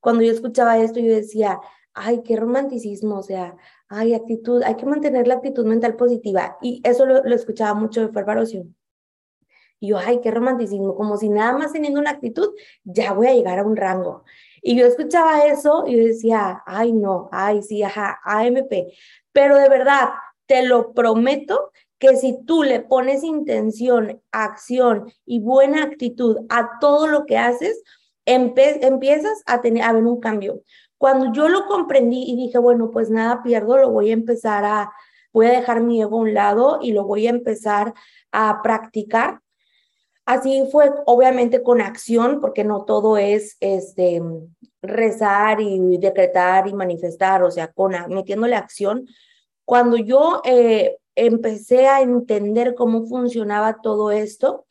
cuando yo escuchaba esto, yo decía, ay, qué romanticismo, o sea, ay, actitud, hay que mantener la actitud mental positiva. Y eso lo, escuchaba mucho de Fer Y yo, ay, qué romanticismo, como si nada más teniendo una actitud, ya voy a llegar a un rango. Y yo escuchaba eso y yo decía, ay, no, ay, sí, ajá, AMP. Pero de verdad, te lo prometo que si tú le pones intención, acción y buena actitud a todo lo que haces, empiezas a tener a ver un cambio. Cuando yo lo comprendí y dije, bueno, pues nada pierdo, lo voy a empezar a, voy a dejar mi ego a un lado y lo voy a empezar a practicar. Así fue, obviamente con acción, porque no todo es este, rezar y decretar y manifestar, o sea, con metiéndole acción. Cuando yo eh, empecé a entender cómo funcionaba todo esto,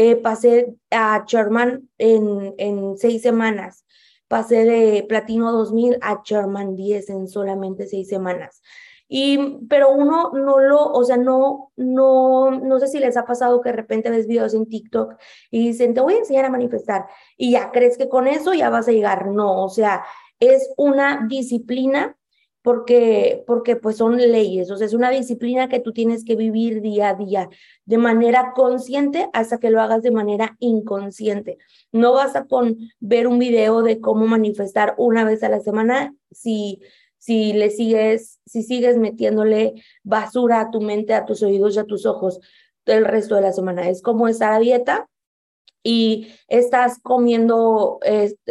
eh, pasé a Sherman en, en seis semanas pasé de Platino 2000 a Sherman 10 en solamente seis semanas. Y, pero uno no lo, o sea, no, no, no sé si les ha pasado que de repente ves videos en TikTok y dicen, te voy a enseñar a manifestar y ya crees que con eso ya vas a llegar. No, o sea, es una disciplina porque, porque pues son leyes, o sea, es una disciplina que tú tienes que vivir día a día de manera consciente hasta que lo hagas de manera inconsciente. No basta con ver un video de cómo manifestar una vez a la semana si, si le sigues, si sigues metiéndole basura a tu mente, a tus oídos y a tus ojos el resto de la semana. Es como estar a dieta y estás comiendo,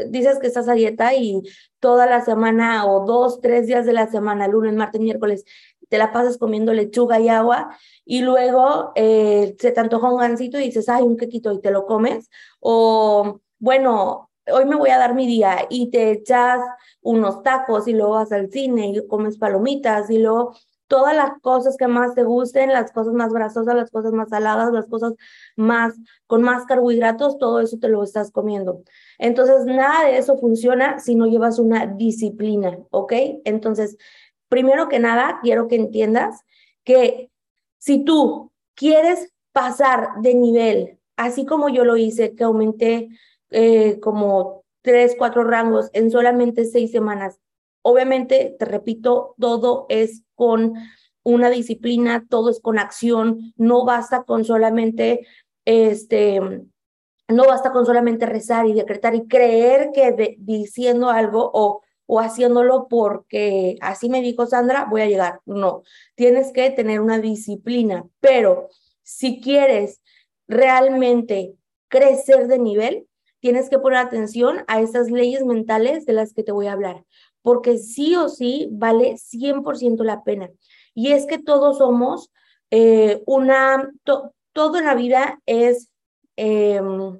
dices que estás a dieta y toda la semana o dos, tres días de la semana, lunes, martes, miércoles, te la pasas comiendo lechuga y agua y luego eh, se te antoja un gansito y dices, ay, un quequito y te lo comes. O, bueno, hoy me voy a dar mi día y te echas unos tacos y luego vas al cine y comes palomitas y luego todas las cosas que más te gusten, las cosas más grasosas, las cosas más saladas, las cosas más con más carbohidratos, todo eso te lo estás comiendo. Entonces, nada de eso funciona si no llevas una disciplina, ¿ok? Entonces, primero que nada, quiero que entiendas que si tú quieres pasar de nivel, así como yo lo hice, que aumenté eh, como tres, cuatro rangos en solamente seis semanas, Obviamente, te repito, todo es con una disciplina, todo es con acción, no basta con solamente este no basta con solamente rezar y decretar y creer que diciendo algo o, o haciéndolo porque así me dijo Sandra, voy a llegar. No, tienes que tener una disciplina, pero si quieres realmente crecer de nivel, tienes que poner atención a esas leyes mentales de las que te voy a hablar porque sí o sí vale 100% la pena. Y es que todos somos eh, una, todo en la vida es, em,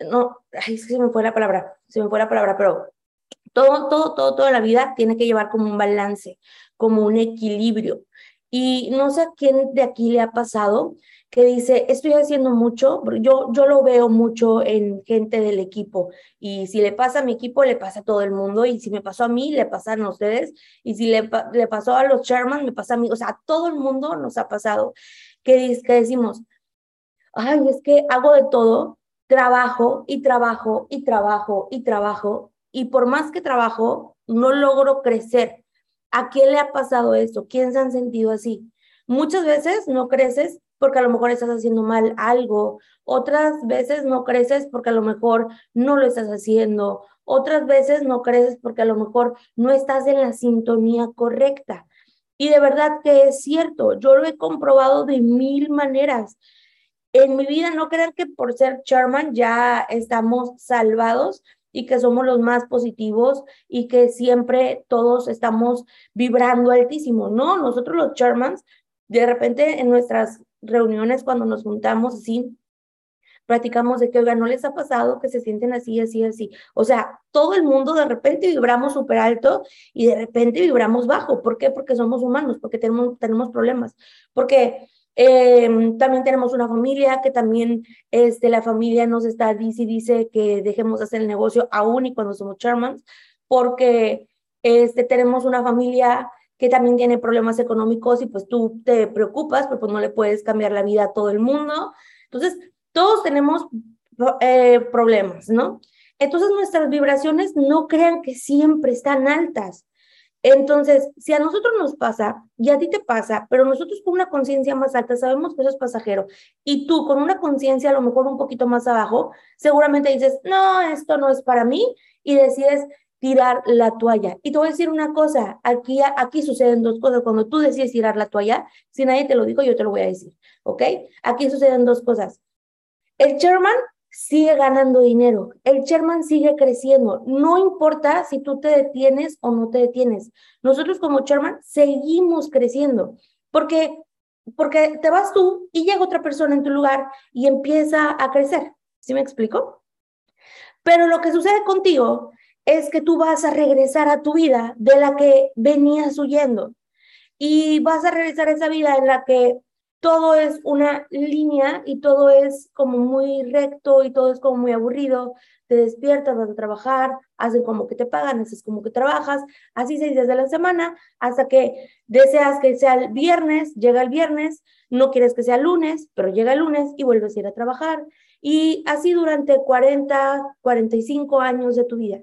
no, ay, se me fue la palabra, se me fue la palabra, pero todo, todo, todo, toda la vida tiene que llevar como un balance, como un equilibrio. Y no sé a quién de aquí le ha pasado que dice, estoy haciendo mucho, yo, yo lo veo mucho en gente del equipo y si le pasa a mi equipo, le pasa a todo el mundo y si me pasó a mí, le pasan a ustedes y si le, le pasó a los Sherman, me pasa a mí, o sea, a todo el mundo nos ha pasado que, que decimos, ay, es que hago de todo, trabajo y trabajo y trabajo y trabajo y por más que trabajo, no logro crecer. ¿A quién le ha pasado esto? ¿Quién se han sentido así? Muchas veces no creces porque a lo mejor estás haciendo mal algo, otras veces no creces porque a lo mejor no lo estás haciendo, otras veces no creces porque a lo mejor no estás en la sintonía correcta. Y de verdad que es cierto, yo lo he comprobado de mil maneras. En mi vida no crean que por ser Charman ya estamos salvados y que somos los más positivos y que siempre todos estamos vibrando altísimo. No, nosotros los Charmans, de repente en nuestras reuniones cuando nos juntamos así, platicamos de que, oiga, ¿no les ha pasado que se sienten así, así, así? O sea, todo el mundo de repente vibramos súper alto y de repente vibramos bajo. ¿Por qué? Porque somos humanos, porque tenemos, tenemos problemas, porque em, también tenemos una familia que también este, la familia nos está, dice dice que dejemos de hacer el negocio aún y cuando somos chairmans, porque este, tenemos una familia que también tiene problemas económicos y pues tú te preocupas, pero pues no le puedes cambiar la vida a todo el mundo. Entonces, todos tenemos eh, problemas, ¿no? Entonces nuestras vibraciones no crean que siempre están altas. Entonces, si a nosotros nos pasa y a ti te pasa, pero nosotros con una conciencia más alta sabemos que eso es pasajero y tú con una conciencia a lo mejor un poquito más abajo, seguramente dices, no, esto no es para mí y decides tirar la toalla. Y te voy a decir una cosa, aquí, aquí suceden dos cosas. Cuando tú decides tirar la toalla, si nadie te lo dijo, yo te lo voy a decir, ¿ok? Aquí suceden dos cosas. El chairman sigue ganando dinero, el Sherman sigue creciendo, no importa si tú te detienes o no te detienes. Nosotros como Sherman seguimos creciendo, porque porque te vas tú y llega otra persona en tu lugar y empieza a crecer. ¿Sí me explico? Pero lo que sucede contigo es que tú vas a regresar a tu vida de la que venías huyendo y vas a regresar a esa vida en la que todo es una línea y todo es como muy recto y todo es como muy aburrido. Te despiertas, vas a trabajar, hacen como que te pagan, haces como que trabajas, así seis días de la semana, hasta que deseas que sea el viernes, llega el viernes, no quieres que sea lunes, pero llega el lunes y vuelves a ir a trabajar. Y así durante 40, 45 años de tu vida.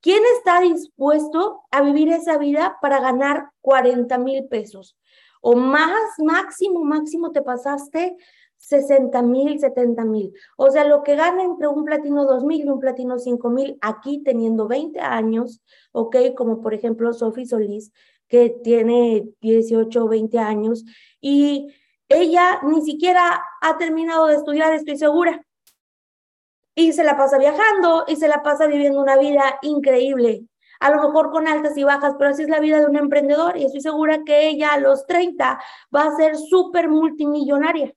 ¿Quién está dispuesto a vivir esa vida para ganar 40 mil pesos? o más máximo, máximo te pasaste 60 mil, 70 mil. O sea, lo que gana entre un platino 2 mil y un platino 5 mil, aquí teniendo 20 años, ¿ok? Como por ejemplo Sophie Solís, que tiene 18 o 20 años, y ella ni siquiera ha terminado de estudiar, estoy segura. Y se la pasa viajando y se la pasa viviendo una vida increíble a lo mejor con altas y bajas, pero así es la vida de un emprendedor y estoy segura que ella a los 30 va a ser súper multimillonaria.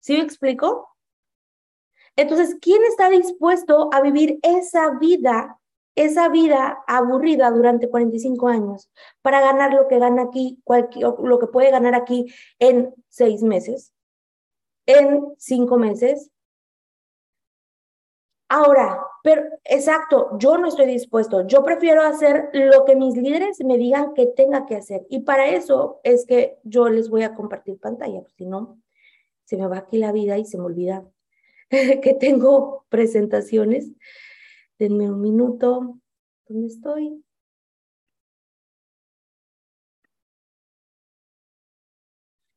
¿Sí me explico? Entonces, ¿quién está dispuesto a vivir esa vida, esa vida aburrida durante 45 años para ganar lo que gana aquí, lo que puede ganar aquí en seis meses, en cinco meses, Ahora, pero exacto, yo no estoy dispuesto. Yo prefiero hacer lo que mis líderes me digan que tenga que hacer. Y para eso es que yo les voy a compartir pantalla, porque si no, se me va aquí la vida y se me olvida que tengo presentaciones. Denme un minuto. ¿Dónde estoy?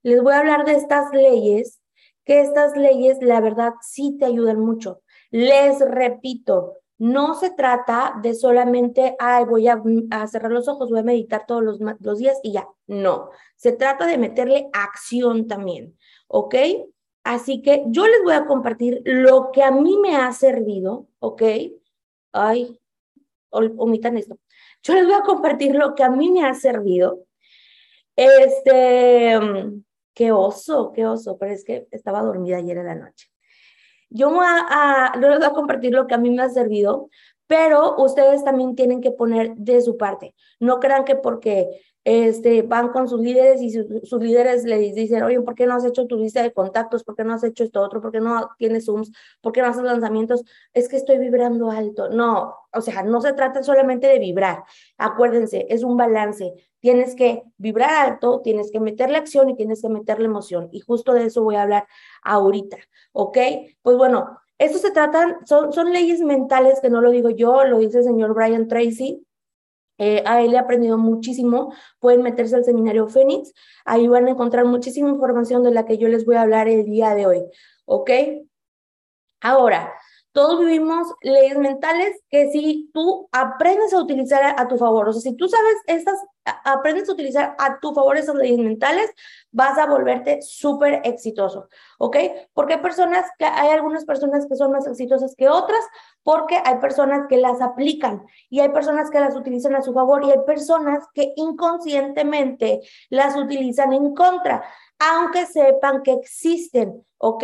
Les voy a hablar de estas leyes, que estas leyes, la verdad, sí te ayudan mucho. Les repito, no se trata de solamente, ay, voy a, cerrar los ojos, voy a meditar todos los, los días y ya. No, se trata de meterle acción también, ¿ok? Así que yo les voy a compartir lo que a mí me ha servido, ¿ok? Ay, omitan esto. Yo les voy a compartir lo que a mí me ha servido. Este, mm, qué oso, qué oso, pero es que estaba dormida ayer en la noche. Yo voy a, les voy a compartir lo que a mí me ha servido, pero ustedes también tienen que poner de su parte. No crean que porque este, van con sus líderes y sus líderes les dicen, oye, ¿por qué no has hecho tu lista de contactos? ¿Por qué no has hecho esto otro? ¿Por qué no tienes Zooms? ¿Por qué no haces lanzamientos? Es que estoy vibrando alto. No, o sea, no se trata solamente de vibrar. Acuérdense, es un balance. Tienes que vibrar alto, tienes que meterle acción y tienes que meterle emoción. Y justo de eso voy a hablar ahorita, ¿ok? Pues bueno, esto se tratan, son, son leyes mentales que no lo digo yo, lo dice el señor Brian Tracy. Eh, a él he aprendido muchísimo. Pueden meterse al seminario Fénix. Ahí van a encontrar muchísima información de la que yo les voy a hablar el día de hoy. ¿Ok? Ahora, todos vivimos leyes mentales que si tú aprendes a utilizar a, tu favor, o sea, si tú sabes estas, aprendes a utilizar a tu favor esas leyes mentales, vas a volverte súper exitoso, ¿ok? Porque hay personas que, hay algunas personas que son más exitosas que otras, porque hay personas que las aplican y hay personas que las utilizan a su favor y hay personas que inconscientemente las utilizan en contra, aunque sepan que existen, ¿ok?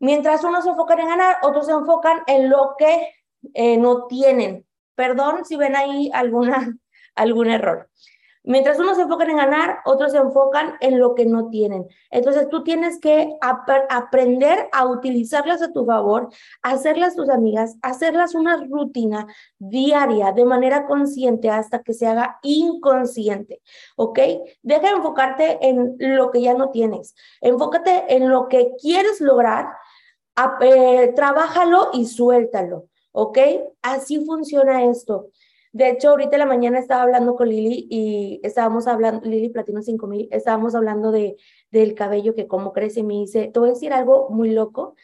Mientras unos se enfocan en ganar, otros se enfocan en lo que eh, no tienen. Perdón si ven ahí alguna, algún error. Mientras unos se enfocan en ganar, otros se enfocan en lo que no tienen. Entonces tú tienes que aprender a utilizarlas a tu favor, hacerlas tus amigas, hacerlas una rutina diaria de manera consciente hasta que se haga inconsciente. ¿Ok? Deja de enfocarte en lo que ya no tienes. Enfócate en lo que quieres lograr eh, trabájalo y suéltalo. ¿ok? Así funciona esto. De hecho, ahorita en la mañana estaba hablando con Lili y estábamos hablando, Lili Platino 5000, estábamos hablando de, del cabello, que cómo crece, y me dice, te voy a decir algo muy loco.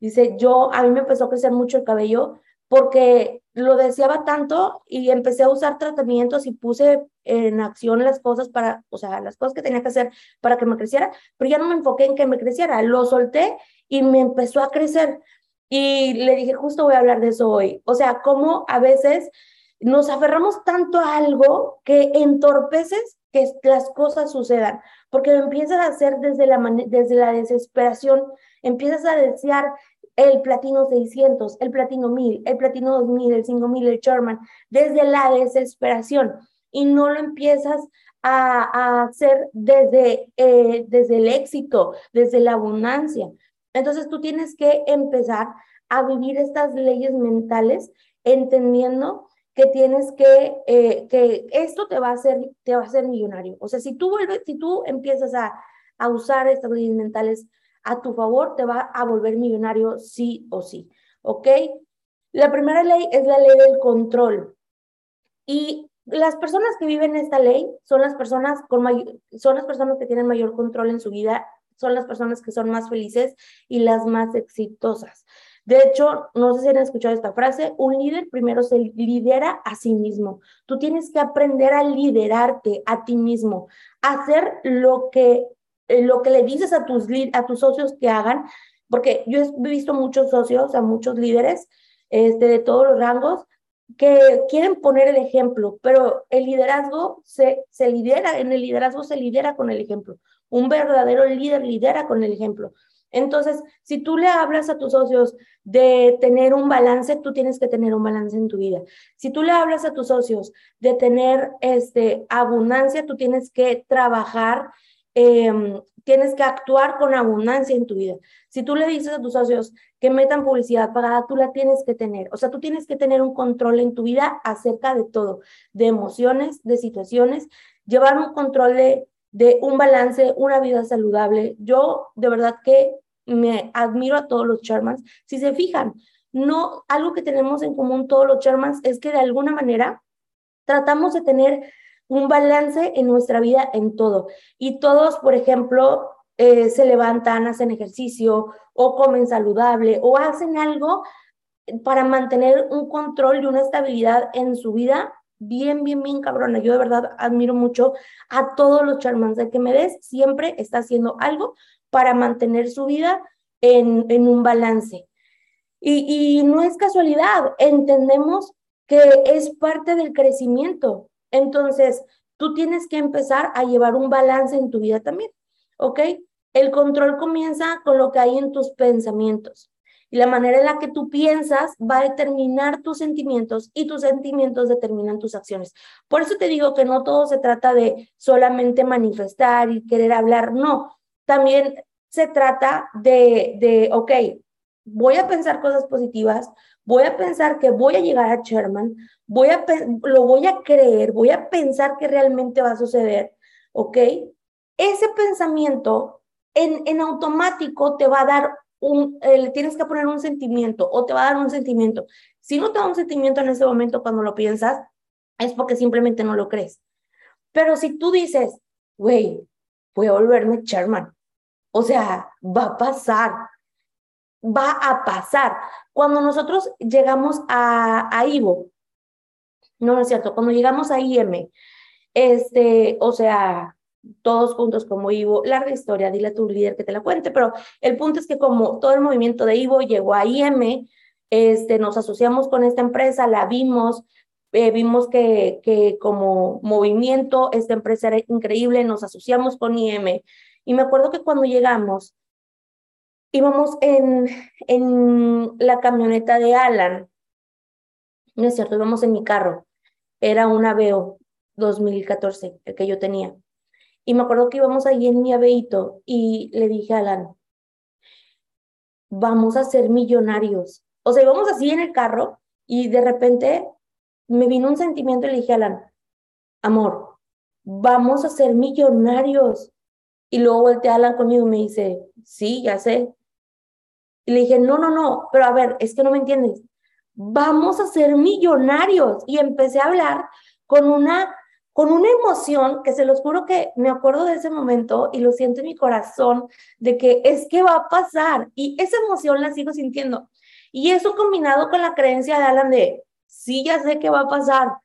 Dice, yo, a mí me empezó a crecer mucho el cabello porque lo deseaba tanto y empecé a usar tratamientos y puse en acción las cosas para, o sea, las cosas que tenía que hacer para que me creciera, pero ya no me enfoqué en que me creciera, lo solté y me empezó a crecer. Y le dije, justo voy a hablar de eso hoy. O sea, cómo a veces nos aferramos tanto a algo que entorpeces que las cosas sucedan, porque lo empiezas a hacer desde la, desde la desesperación, empiezas a desear el platino 600, el platino 1000, el platino 2000, el 5000, el Sherman, desde la desesperación y no lo empiezas a, hacer desde, eh, desde el éxito, desde la abundancia. Entonces tú tienes que empezar a vivir estas leyes mentales entendiendo que tienes que, eh, que esto te va a hacer, te va a hacer millonario. O sea, si tú vuelves, si tú empiezas a, a usar estas leyes mentales a tu favor, te va a volver millonario sí o sí, ¿ok? La primera ley es la ley del control. Y las personas que viven esta ley son las personas con son las personas que tienen mayor control en su vida, son las personas que son más felices y las más exitosas. De hecho, no sé si han escuchado esta frase, un líder primero se lidera a sí mismo. Tú tienes que aprender a liderarte a ti mismo, hacer lo que eh, lo que le dices a tus, a tus socios que hagan, porque yo he visto muchos socios, a muchos líderes este, de todos los rangos, que quieren poner el ejemplo, pero el liderazgo se, se lidera, en el liderazgo se lidera con el ejemplo. Un verdadero líder lidera con el ejemplo. Entonces, si tú le hablas a tus socios de tener un balance, tú tienes que tener un balance en tu vida. Si tú le hablas a tus socios de tener este, abundancia, tú tienes que trabajar Em, tienes que actuar con abundancia en tu vida. Si tú le dices a tus socios que metan publicidad pagada, tú la tienes que tener. O sea, tú tienes que tener un control en tu vida acerca de todo, de emociones, de situaciones, llevar un control de, de un balance, una vida saludable. Yo de verdad que me admiro a todos los Shermans. Si se fijan, no, algo que tenemos en común todos los Shermans es que de alguna manera tratamos de tener un balance en nuestra vida en todo. Y todos, por ejemplo, eh, se levantan, hacen ejercicio o comen saludable o hacen algo para mantener un control y una estabilidad en su vida bien, bien, bien cabrona. Yo de verdad admiro mucho a todos los charmans. De que me des, siempre está haciendo algo para mantener su vida en, en un balance. Y, y no es casualidad, entendemos que es parte del crecimiento. Entonces, tú tienes que empezar a llevar un balance en tu vida también, ¿ok? El control comienza con lo que hay en tus pensamientos. Y la manera en la que tú piensas va a determinar tus sentimientos y tus sentimientos determinan tus acciones. Por eso te digo que no todo se trata de solamente manifestar y querer hablar, no. También se trata de, de ok, voy a pensar cosas positivas, voy a pensar que voy a llegar a Sherman, voy a, lo voy a creer, voy a pensar que realmente va a suceder, ¿ok? Ese pensamiento en, en automático te va a dar le tienes que poner un sentimiento o te va a dar un sentimiento. Si no te da un sentimiento en ese momento cuando lo piensas, es porque simplemente no lo crees. Pero si tú dices, güey, voy a volverme Sherman, o sea, va a pasar, va a pasar. Cuando nosotros llegamos a, a Ivo, no, no es cierto, cuando llegamos a IM, este, o sea, todos juntos como Ivo, larga historia, dile a tu líder que te la cuente, pero el punto es que como todo el movimiento de Ivo llegó a IM, este, nos asociamos con esta empresa, la vimos, eh, vimos que, que como movimiento esta empresa era increíble, nos asociamos con IM. Y me acuerdo que cuando llegamos, íbamos en, en la camioneta de Alan, no es cierto, íbamos en mi carro, era un Aveo 2014, el que yo tenía. Y me acuerdo que íbamos ahí en mi Aveito y le dije a Alan, vamos a ser millonarios. O sea, íbamos así en el carro y de repente me vino un sentimiento y le dije a Alan, amor, vamos a ser millonarios. Y luego volteé a Alan conmigo y me dice, sí, ya sé. Y le dije, no, no, no, pero a ver, es que no me entiendes. vamos a ser millonarios. Y empecé a hablar con una, con una emoción que se los juro que me acuerdo de ese momento y lo siento en mi corazón de que es que va a pasar. Y esa emoción la sigo sintiendo. Y eso combinado con la creencia de Alan de, sí, ya sé que va a pasar.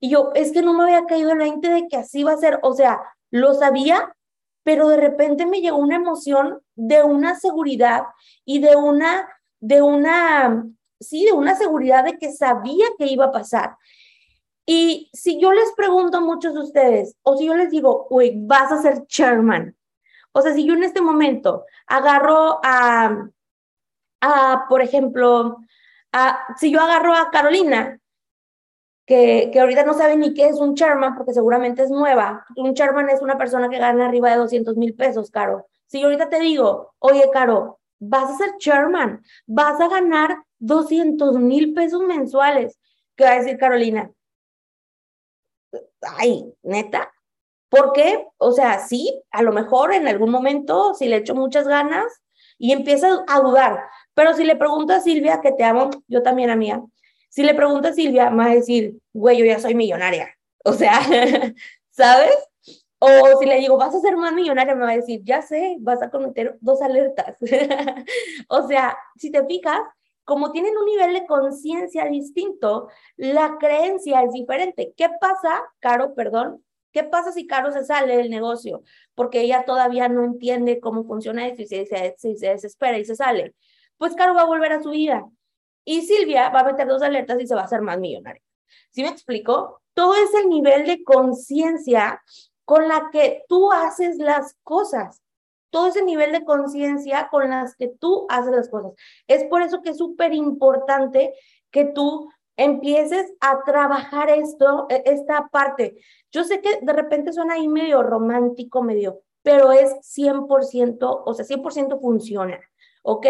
Y yo, es que no me había caído el 20 de que así va a ser. O sea, lo sabía, pero de repente me llegó una emoción de una seguridad y de una, de una, sí, de una seguridad de que sabía que iba a pasar. Y si yo les pregunto a muchos de ustedes, o si yo les digo, uy, vas a ser chairman, o sea, si yo en este momento agarro a, a por ejemplo, si yo agarro a Carolina, que, que ahorita no sabe ni qué es un chairman, porque seguramente es nueva. Un chairman es una persona que gana arriba de 200 mil pesos, Caro. Si yo ahorita te digo, oye, Caro, vas a ser chairman, vas a ganar 200 mil pesos mensuales, ¿qué va a decir Carolina? Ay, neta. ¿Por qué? O sea, sí, a lo mejor en algún momento, si le echo muchas ganas y empieza a dudar, pero si le pregunto a Silvia, que te amo, yo también a mía, si le pregunto a Silvia, me va a decir, güey, yo ya soy millonaria. O sea, ¿sabes? O si le digo, vas a ser más millonaria, me va a decir, ya sé, vas a cometer dos alertas. o sea, si te fijas, como tienen un nivel de conciencia distinto, la creencia es diferente. ¿Qué pasa, Caro, perdón? ¿Qué pasa si Caro se sale del negocio? Porque ella todavía no entiende cómo funciona esto y se, se, se desespera y se sale. Pues Caro va a volver a su vida. Y Silvia va a meter dos alertas y se va a hacer más millonaria. ¿Sí me explico? Todo es el nivel de conciencia con la que tú haces las cosas. Todo ese nivel de conciencia con las que tú haces las cosas. Es por eso que es súper importante que tú empieces a trabajar esto, e, esta parte. Yo sé que de repente suena ahí medio romántico, medio, pero es 100%, o sea, 100% funciona, ¿ok?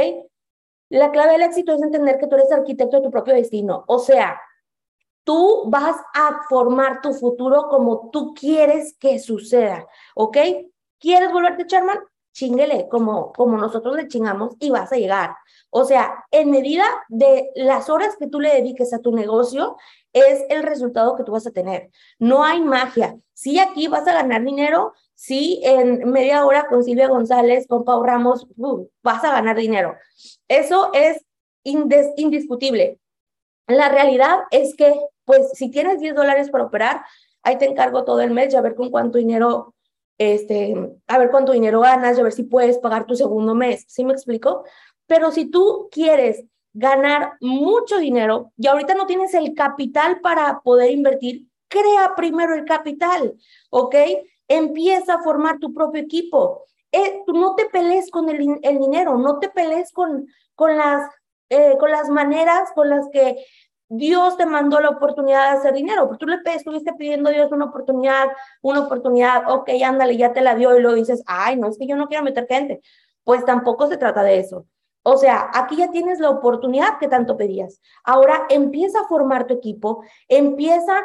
La clave del éxito es entender que tú eres arquitecto de tu propio destino. O sea, tú vas a formar tu futuro como tú quieres que suceda, ¿ok? ¿Quieres volverte chairman? Chinguele, como, como nosotros le chingamos y vas a llegar. O sea, en medida de las horas que tú le dediques a tu negocio, es el resultado que tú vas a tener. No hay magia. Sí, aquí vas a ganar dinero, sí, en media hora con Silvia González, con Pau Ramos, uh, vas a ganar dinero. Eso es indiscutible. La realidad es que, pues, si tienes 10 dólares para operar, ahí te encargo todo el mes, ya ver con cuánto dinero, este, a ver cuánto dinero ganas, ya ver si puedes pagar tu segundo mes. ¿Sí me explico? Pero si tú quieres ganar mucho dinero y ahorita no tienes el capital para poder invertir, crea primero el capital, ¿ok? Empieza a formar tu propio equipo. Eh, no te pelees con el, el, dinero, no te pelees con, con, las, eh, con las maneras con las que Dios te mandó la oportunidad de hacer dinero, porque tú le estuviste pidiendo a Dios una oportunidad, una oportunidad, ok, ándale, ya te la dio y lo dices, ay, no, es que yo no quiero meter gente. Pues tampoco se trata de eso. O sea, aquí ya tienes la oportunidad que tanto pedías. Ahora empieza a formar tu equipo, empieza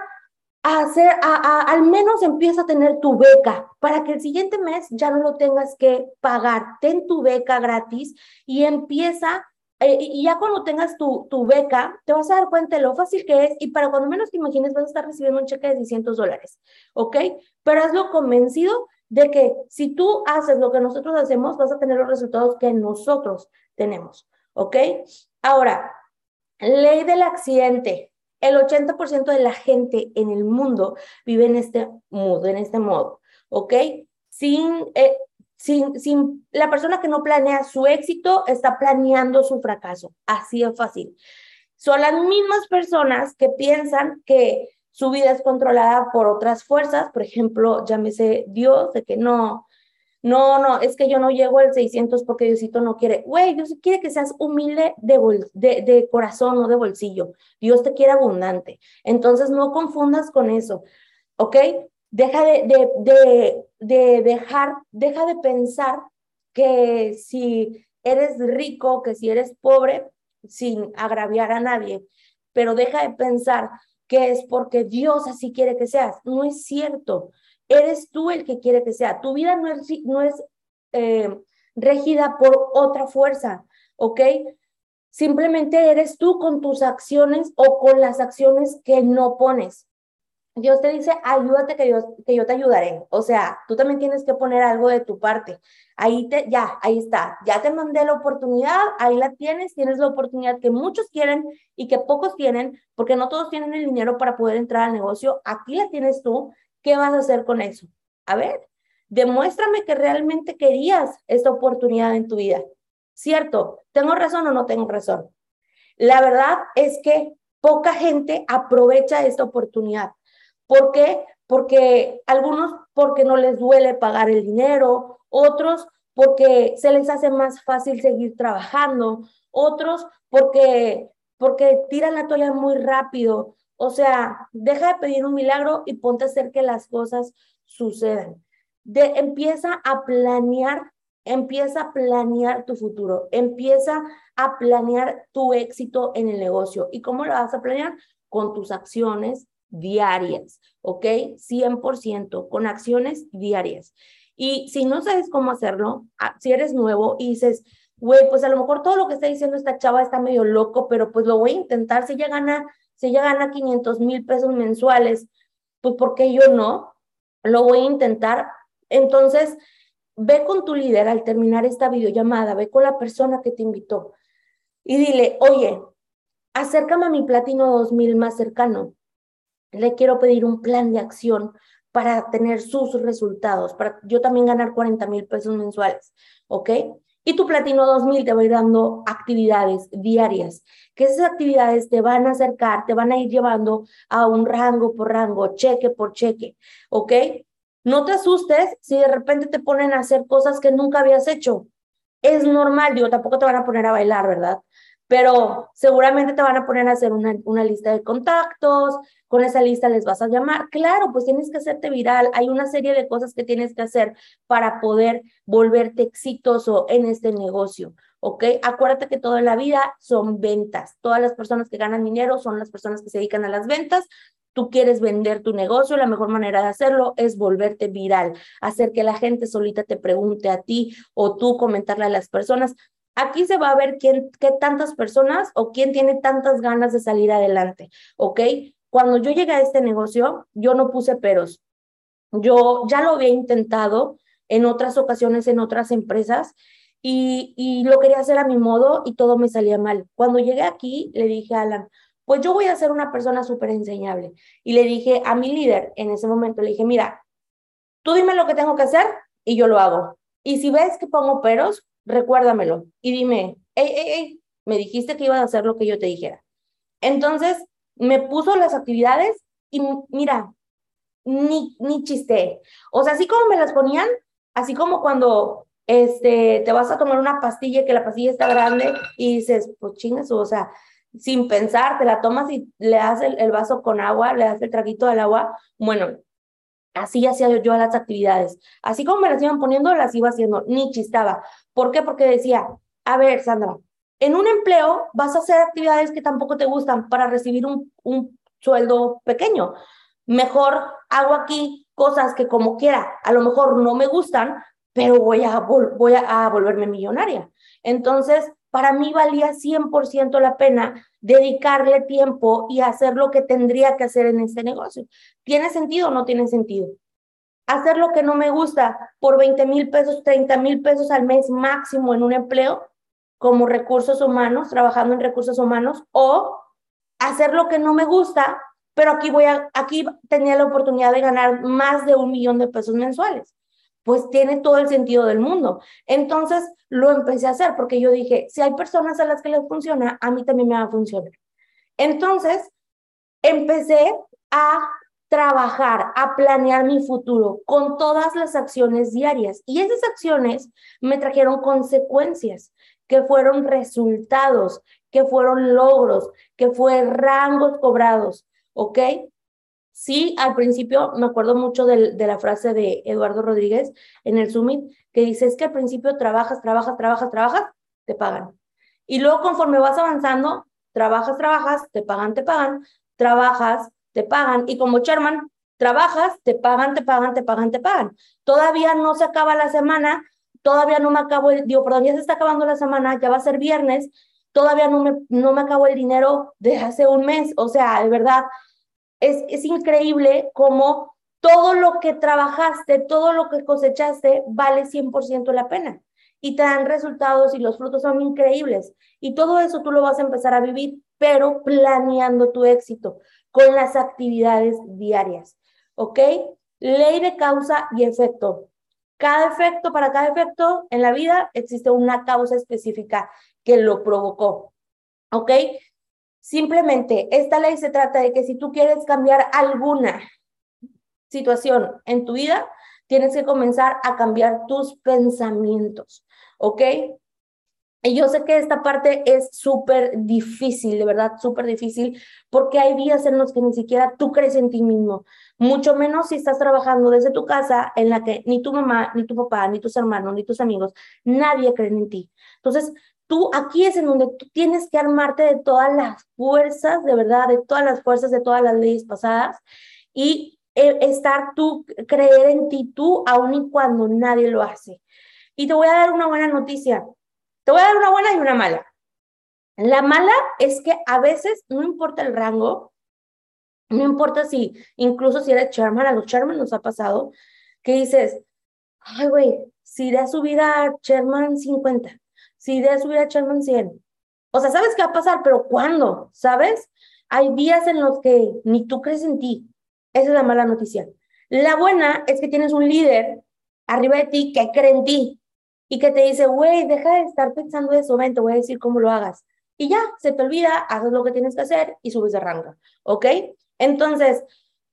a hacer, al menos empieza a tener tu beca para que el siguiente mes ya no lo tengas que pagar. Ten tu beca gratis y empieza, eh, y ya cuando tengas tu, tu beca, te vas a dar cuenta de lo fácil que es y para cuando menos te imagines vas a estar recibiendo un cheque de 600 dólares, ¿ok? Pero hazlo convencido de que si tú haces lo que nosotros hacemos, vas a tener los resultados que nosotros tenemos, ¿ok? Ahora, ley del accidente. El 80% de la gente en el mundo vive en este modo, en este modo, ¿ok? Sin, eh, sin, sin, la persona que no planea su éxito está planeando su fracaso, así de fácil. Son las mismas personas que piensan que su vida es controlada por otras fuerzas, por ejemplo, llámese Dios, de que no, no, no, es que yo no llego al 600 porque Diosito no quiere. Güey, Dios quiere que seas humilde de, de, de, corazón, no de bolsillo. Dios te quiere abundante. Entonces no confundas con eso, ¿ok? Deja de, de, de, dejar, deja de pensar que si eres rico, que si eres pobre, sin agraviar a nadie, pero deja de pensar que es porque Dios así quiere que seas. No es cierto. Eres tú el que quiere que sea. Tu vida no es, no es eh, regida por otra fuerza, ¿ok? Simplemente eres tú con tus acciones o con las acciones que no pones. Dios te dice, ayúdate que yo, que yo te ayudaré. O sea, tú también tienes que poner algo de tu parte. Ahí te, ya, ahí está. Ya te mandé la oportunidad, ahí la tienes, tienes la oportunidad que muchos quieren y que pocos tienen, porque no todos tienen el dinero para poder entrar al negocio. Aquí la tienes tú. ¿Qué vas a hacer con eso? A ver, demuéstrame que realmente querías esta oportunidad en tu vida. ¿Cierto? ¿Tengo razón o no tengo razón? La verdad es que poca gente aprovecha esta oportunidad. ¿Por qué? Porque algunos porque no les duele pagar el dinero, otros porque se les hace más fácil seguir trabajando, otros porque porque tiran la toalla muy rápido. O sea, deja de pedir un milagro y ponte a hacer que las cosas sucedan. De, empieza a planear, empieza a planear tu futuro, empieza a planear tu éxito en el negocio. ¿Y cómo lo vas a planear? Con tus acciones, diarias, ¿ok? 100% con acciones diarias. Y si no sabes cómo hacerlo, ah, si eres nuevo y dices, güey, pues a lo mejor todo lo que está diciendo esta chava está medio loco, pero pues lo voy a intentar. Si ella gana, si ella gana 500 mil pesos mensuales, pues ¿por qué yo no? Lo voy a intentar. Entonces, ve con tu líder al terminar esta videollamada, ve con la persona que te invitó y dile, oye, acércame a mi platino 2000 más cercano le quiero pedir un plan de acción para tener sus resultados, para yo también ganar 40 mil pesos mensuales, ¿ok? Y tu Platino 2000 te va a ir dando actividades diarias, que esas actividades te van a acercar, te van a ir llevando a un rango por rango, cheque por cheque, ¿ok? No te asustes si de repente te ponen a hacer cosas que nunca habías hecho. Es normal, digo, tampoco te van a poner a bailar, ¿verdad? Pero seguramente te van a poner a hacer una, una, lista de contactos, con esa lista les vas a llamar. Claro, pues tienes que hacerte viral, hay una serie de cosas que tienes que hacer para poder volverte exitoso en este negocio, ¿ok? Acuérdate que toda la vida son ventas, todas las personas que ganan dinero son las personas que se dedican a las ventas. Tú quieres vender tu negocio, la mejor manera de hacerlo es volverte viral, hacer que la gente solita te pregunte a ti o tú comentarle a las personas, Aquí se va a ver quién, qué tantas personas o quién tiene tantas ganas de salir adelante, ¿ok? Cuando yo llegué a este negocio, yo no puse peros. Yo ya lo había intentado en otras ocasiones, en otras empresas, y, y lo quería hacer a mi modo y todo me salía mal. Cuando llegué aquí, le dije a Alan, pues yo voy a ser una persona súper enseñable. Y le dije a mi líder en ese momento, le dije, mira, tú dime lo que tengo que hacer y yo lo hago. Y si ves que pongo peros, recuérdamelo y dime, hey, hey, hey, me dijiste que ibas a hacer lo que yo te dijera. Entonces, me puso las actividades y mira, ni, ni chiste. O sea, así como me las ponían, así como cuando este, te vas a tomar una pastilla que la pastilla está grande y dices, pues chingas, o sea, sin pensar, te la tomas y le das el, el vaso con agua, le das el traguito del agua. Bueno, Así hacía yo las actividades. Así como me las iban poniendo, las iba haciendo, ni chistaba. ¿Por qué? Porque decía, a ver, Sandra, en un empleo vas a hacer actividades que tampoco te gustan para recibir un, un sueldo pequeño. Mejor hago aquí cosas que como quiera, a lo mejor no me gustan, pero voy a, voy a, a volverme millonaria. Entonces, para mí valía 100% la pena dedicarle tiempo y hacer lo que tendría que hacer en este negocio. ¿Tiene sentido o no tiene sentido? Hacer lo que no me gusta por 20 mil pesos, 30 mil pesos al mes máximo en un empleo como recursos humanos, trabajando en recursos humanos, o hacer lo que no me gusta, pero aquí voy a, aquí tenía la oportunidad de ganar más de un millón de pesos mensuales pues tiene todo el sentido del mundo. Entonces lo empecé a hacer porque yo dije, si hay personas a las que les funciona, a mí también me va a funcionar. Entonces empecé a trabajar, a planear mi futuro con todas las acciones diarias y esas acciones me trajeron consecuencias que fueron resultados, que fueron logros, que fue rangos cobrados, ¿ok? Sí, al principio me acuerdo mucho de, la frase de Eduardo Rodríguez en el Summit, que dice, es que al principio trabajas, trabajas, trabajas, trabajas, te pagan. Y luego conforme vas avanzando, trabajas, trabajas, te pagan, te pagan, trabajas, te pagan. Y como Sherman, trabajas, te pagan, te pagan, te pagan, te pagan. Todavía no se acaba la semana, todavía no me acabo, digo, perdón, ya se está acabando la semana, ya va a ser viernes todavía no me, no me acabo el dinero de hace un mes. O sea, de verdad, es, es increíble cómo todo lo que trabajaste, todo lo que cosechaste, vale 100% la pena. Y te dan resultados y los frutos son increíbles. Y todo eso tú lo vas a empezar a vivir, pero planeando tu éxito con las actividades diarias. ¿Ok? Ley de causa y efecto. Cada efecto, para cada efecto en la vida existe una causa específica que lo provocó. ¿Ok? Simplemente, esta ley se trata de que si tú quieres cambiar alguna situación en tu vida, tienes que comenzar a cambiar tus pensamientos. ¿Ok? Y yo sé que esta parte es súper difícil, de verdad, súper difícil, porque hay días en los que ni siquiera tú crees en ti mismo, mucho menos si estás trabajando desde tu casa en la que ni tu mamá, ni tu papá, ni tus hermanos, ni tus amigos, nadie cree en ti. Entonces, tú aquí es en donde tú tienes que armarte de todas las fuerzas, de verdad, de todas las fuerzas de todas las leyes pasadas y eh, estar tú, creer en ti tú, aun y cuando nadie lo hace. Y te voy a dar una buena noticia te voy a dar una buena y una mala. La mala es que a veces no importa el rango, no importa si, incluso si eres chairman, a los chairman nos ha pasado, que dices, ay, güey, si iré a subir a chairman 50, si iré a subir a chairman 100. O sea, ¿sabes qué va a pasar? Pero ¿cuándo? ¿Sabes? Hay días en los que ni tú crees en ti. Esa es la mala noticia. La buena es que tienes un líder arriba de ti que cree en ti y que te dice, güey, deja de estar pensando eso, ven, te voy a decir cómo lo hagas. Y ya, se te olvida, haces lo que tienes que hacer y subes de rango, ¿ok? Entonces,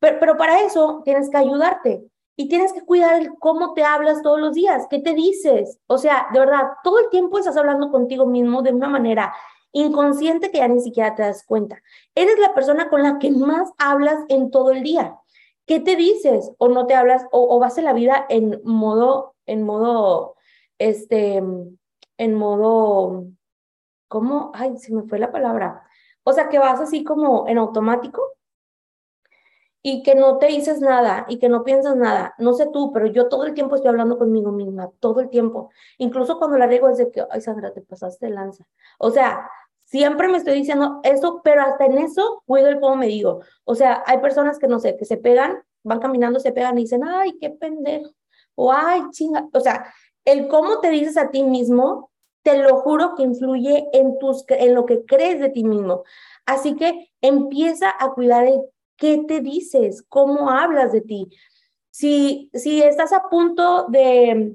pero, pero para eso tienes que ayudarte y tienes que cuidar el cómo te hablas todos los días, qué te dices. O sea, de verdad, todo el tiempo estás hablando contigo mismo de una manera inconsciente que ya ni siquiera te das cuenta. Eres la persona con la que más hablas en todo el día. ¿Qué te dices? O no te hablas, o, o vas en la vida en modo, en modo este, en modo, ¿cómo? Ay, se me fue la palabra. O sea, que vas así como en automático y que no te dices nada y que no piensas nada. No sé tú, pero yo todo el tiempo estoy hablando conmigo misma, todo el tiempo. Incluso cuando la riego es de que, ay, Sandra, te pasaste lanza. O sea, siempre me estoy diciendo eso, pero hasta en eso cuido el cómo me digo. O sea, hay personas que no sé, que se pegan, van caminando, se pegan y dicen, ay, qué pendejo. O ay, chinga. O sea, el cómo te dices a ti mismo, te lo juro que influye en, tus, en lo que crees de ti mismo. Así que empieza a cuidar el qué te dices, cómo hablas de ti. Si, si estás a punto de,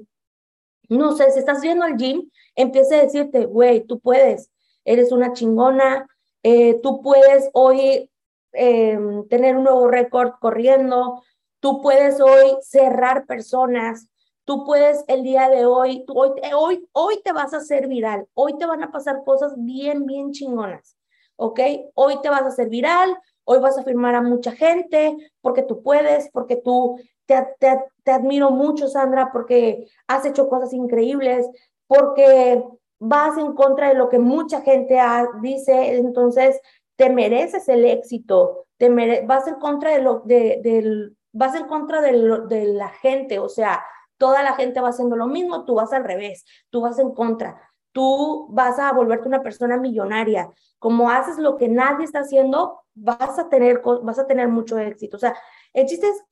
no sé, si estás yendo al gym, empieza a decirte, güey, tú puedes, eres una chingona, eh, tú puedes hoy em, tener un nuevo récord corriendo, tú puedes hoy cerrar personas, Tú puedes el día de hoy, hoy, hoy, hoy te vas a hacer viral, hoy te van a pasar cosas bien, bien chingonas, ¿ok? Hoy te vas a hacer viral, hoy vas a firmar a mucha gente porque tú puedes, porque tú te, te, te admiro mucho, Sandra, porque has hecho cosas increíbles, porque vas en contra de lo que mucha gente dice, entonces te mereces el éxito, te vas en contra de lo, de, del, vas en contra de, de la gente, o sea, toda la gente va haciendo lo mismo, tú vas al revés, tú vas en contra, tú vas a volverte una persona millonaria. Como haces lo que nadie está haciendo, vas a tener, vas a tener mucho éxito. O sea, el chiste es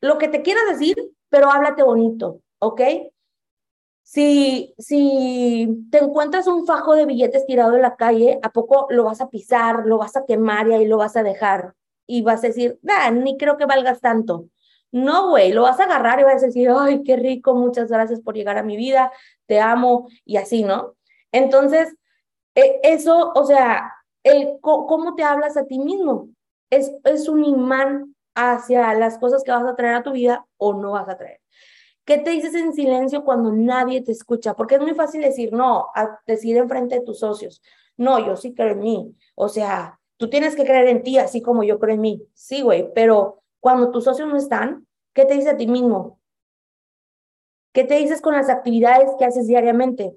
lo que te quieras decir, pero háblate bonito, ¿ok? Si, si te encuentras un fajo de billetes tirado en la calle, ¿a poco lo vas a pisar, lo vas a quemar y ahí lo vas a dejar? Y vas a decir, nah, ni creo que valgas tanto. No, güey, lo vas a agarrar y vas a decir, ay, qué rico, muchas gracias por llegar a mi vida, te amo y así, ¿no? Entonces, e, eso, o sea, cómo te hablas a ti mismo es, es un imán hacia las cosas que vas a traer a tu vida o no vas a traer. ¿Qué te dices en silencio cuando nadie te escucha? Porque es muy fácil decir no, a decir enfrente de tus socios. No, yo sí creo en mí. O sea, tú tienes que creer en ti así como yo creo en mí. Sí, güey, pero cuando tus socios no están, ¿qué te dices a ti mismo? ¿Qué te dices con las actividades que haces diariamente?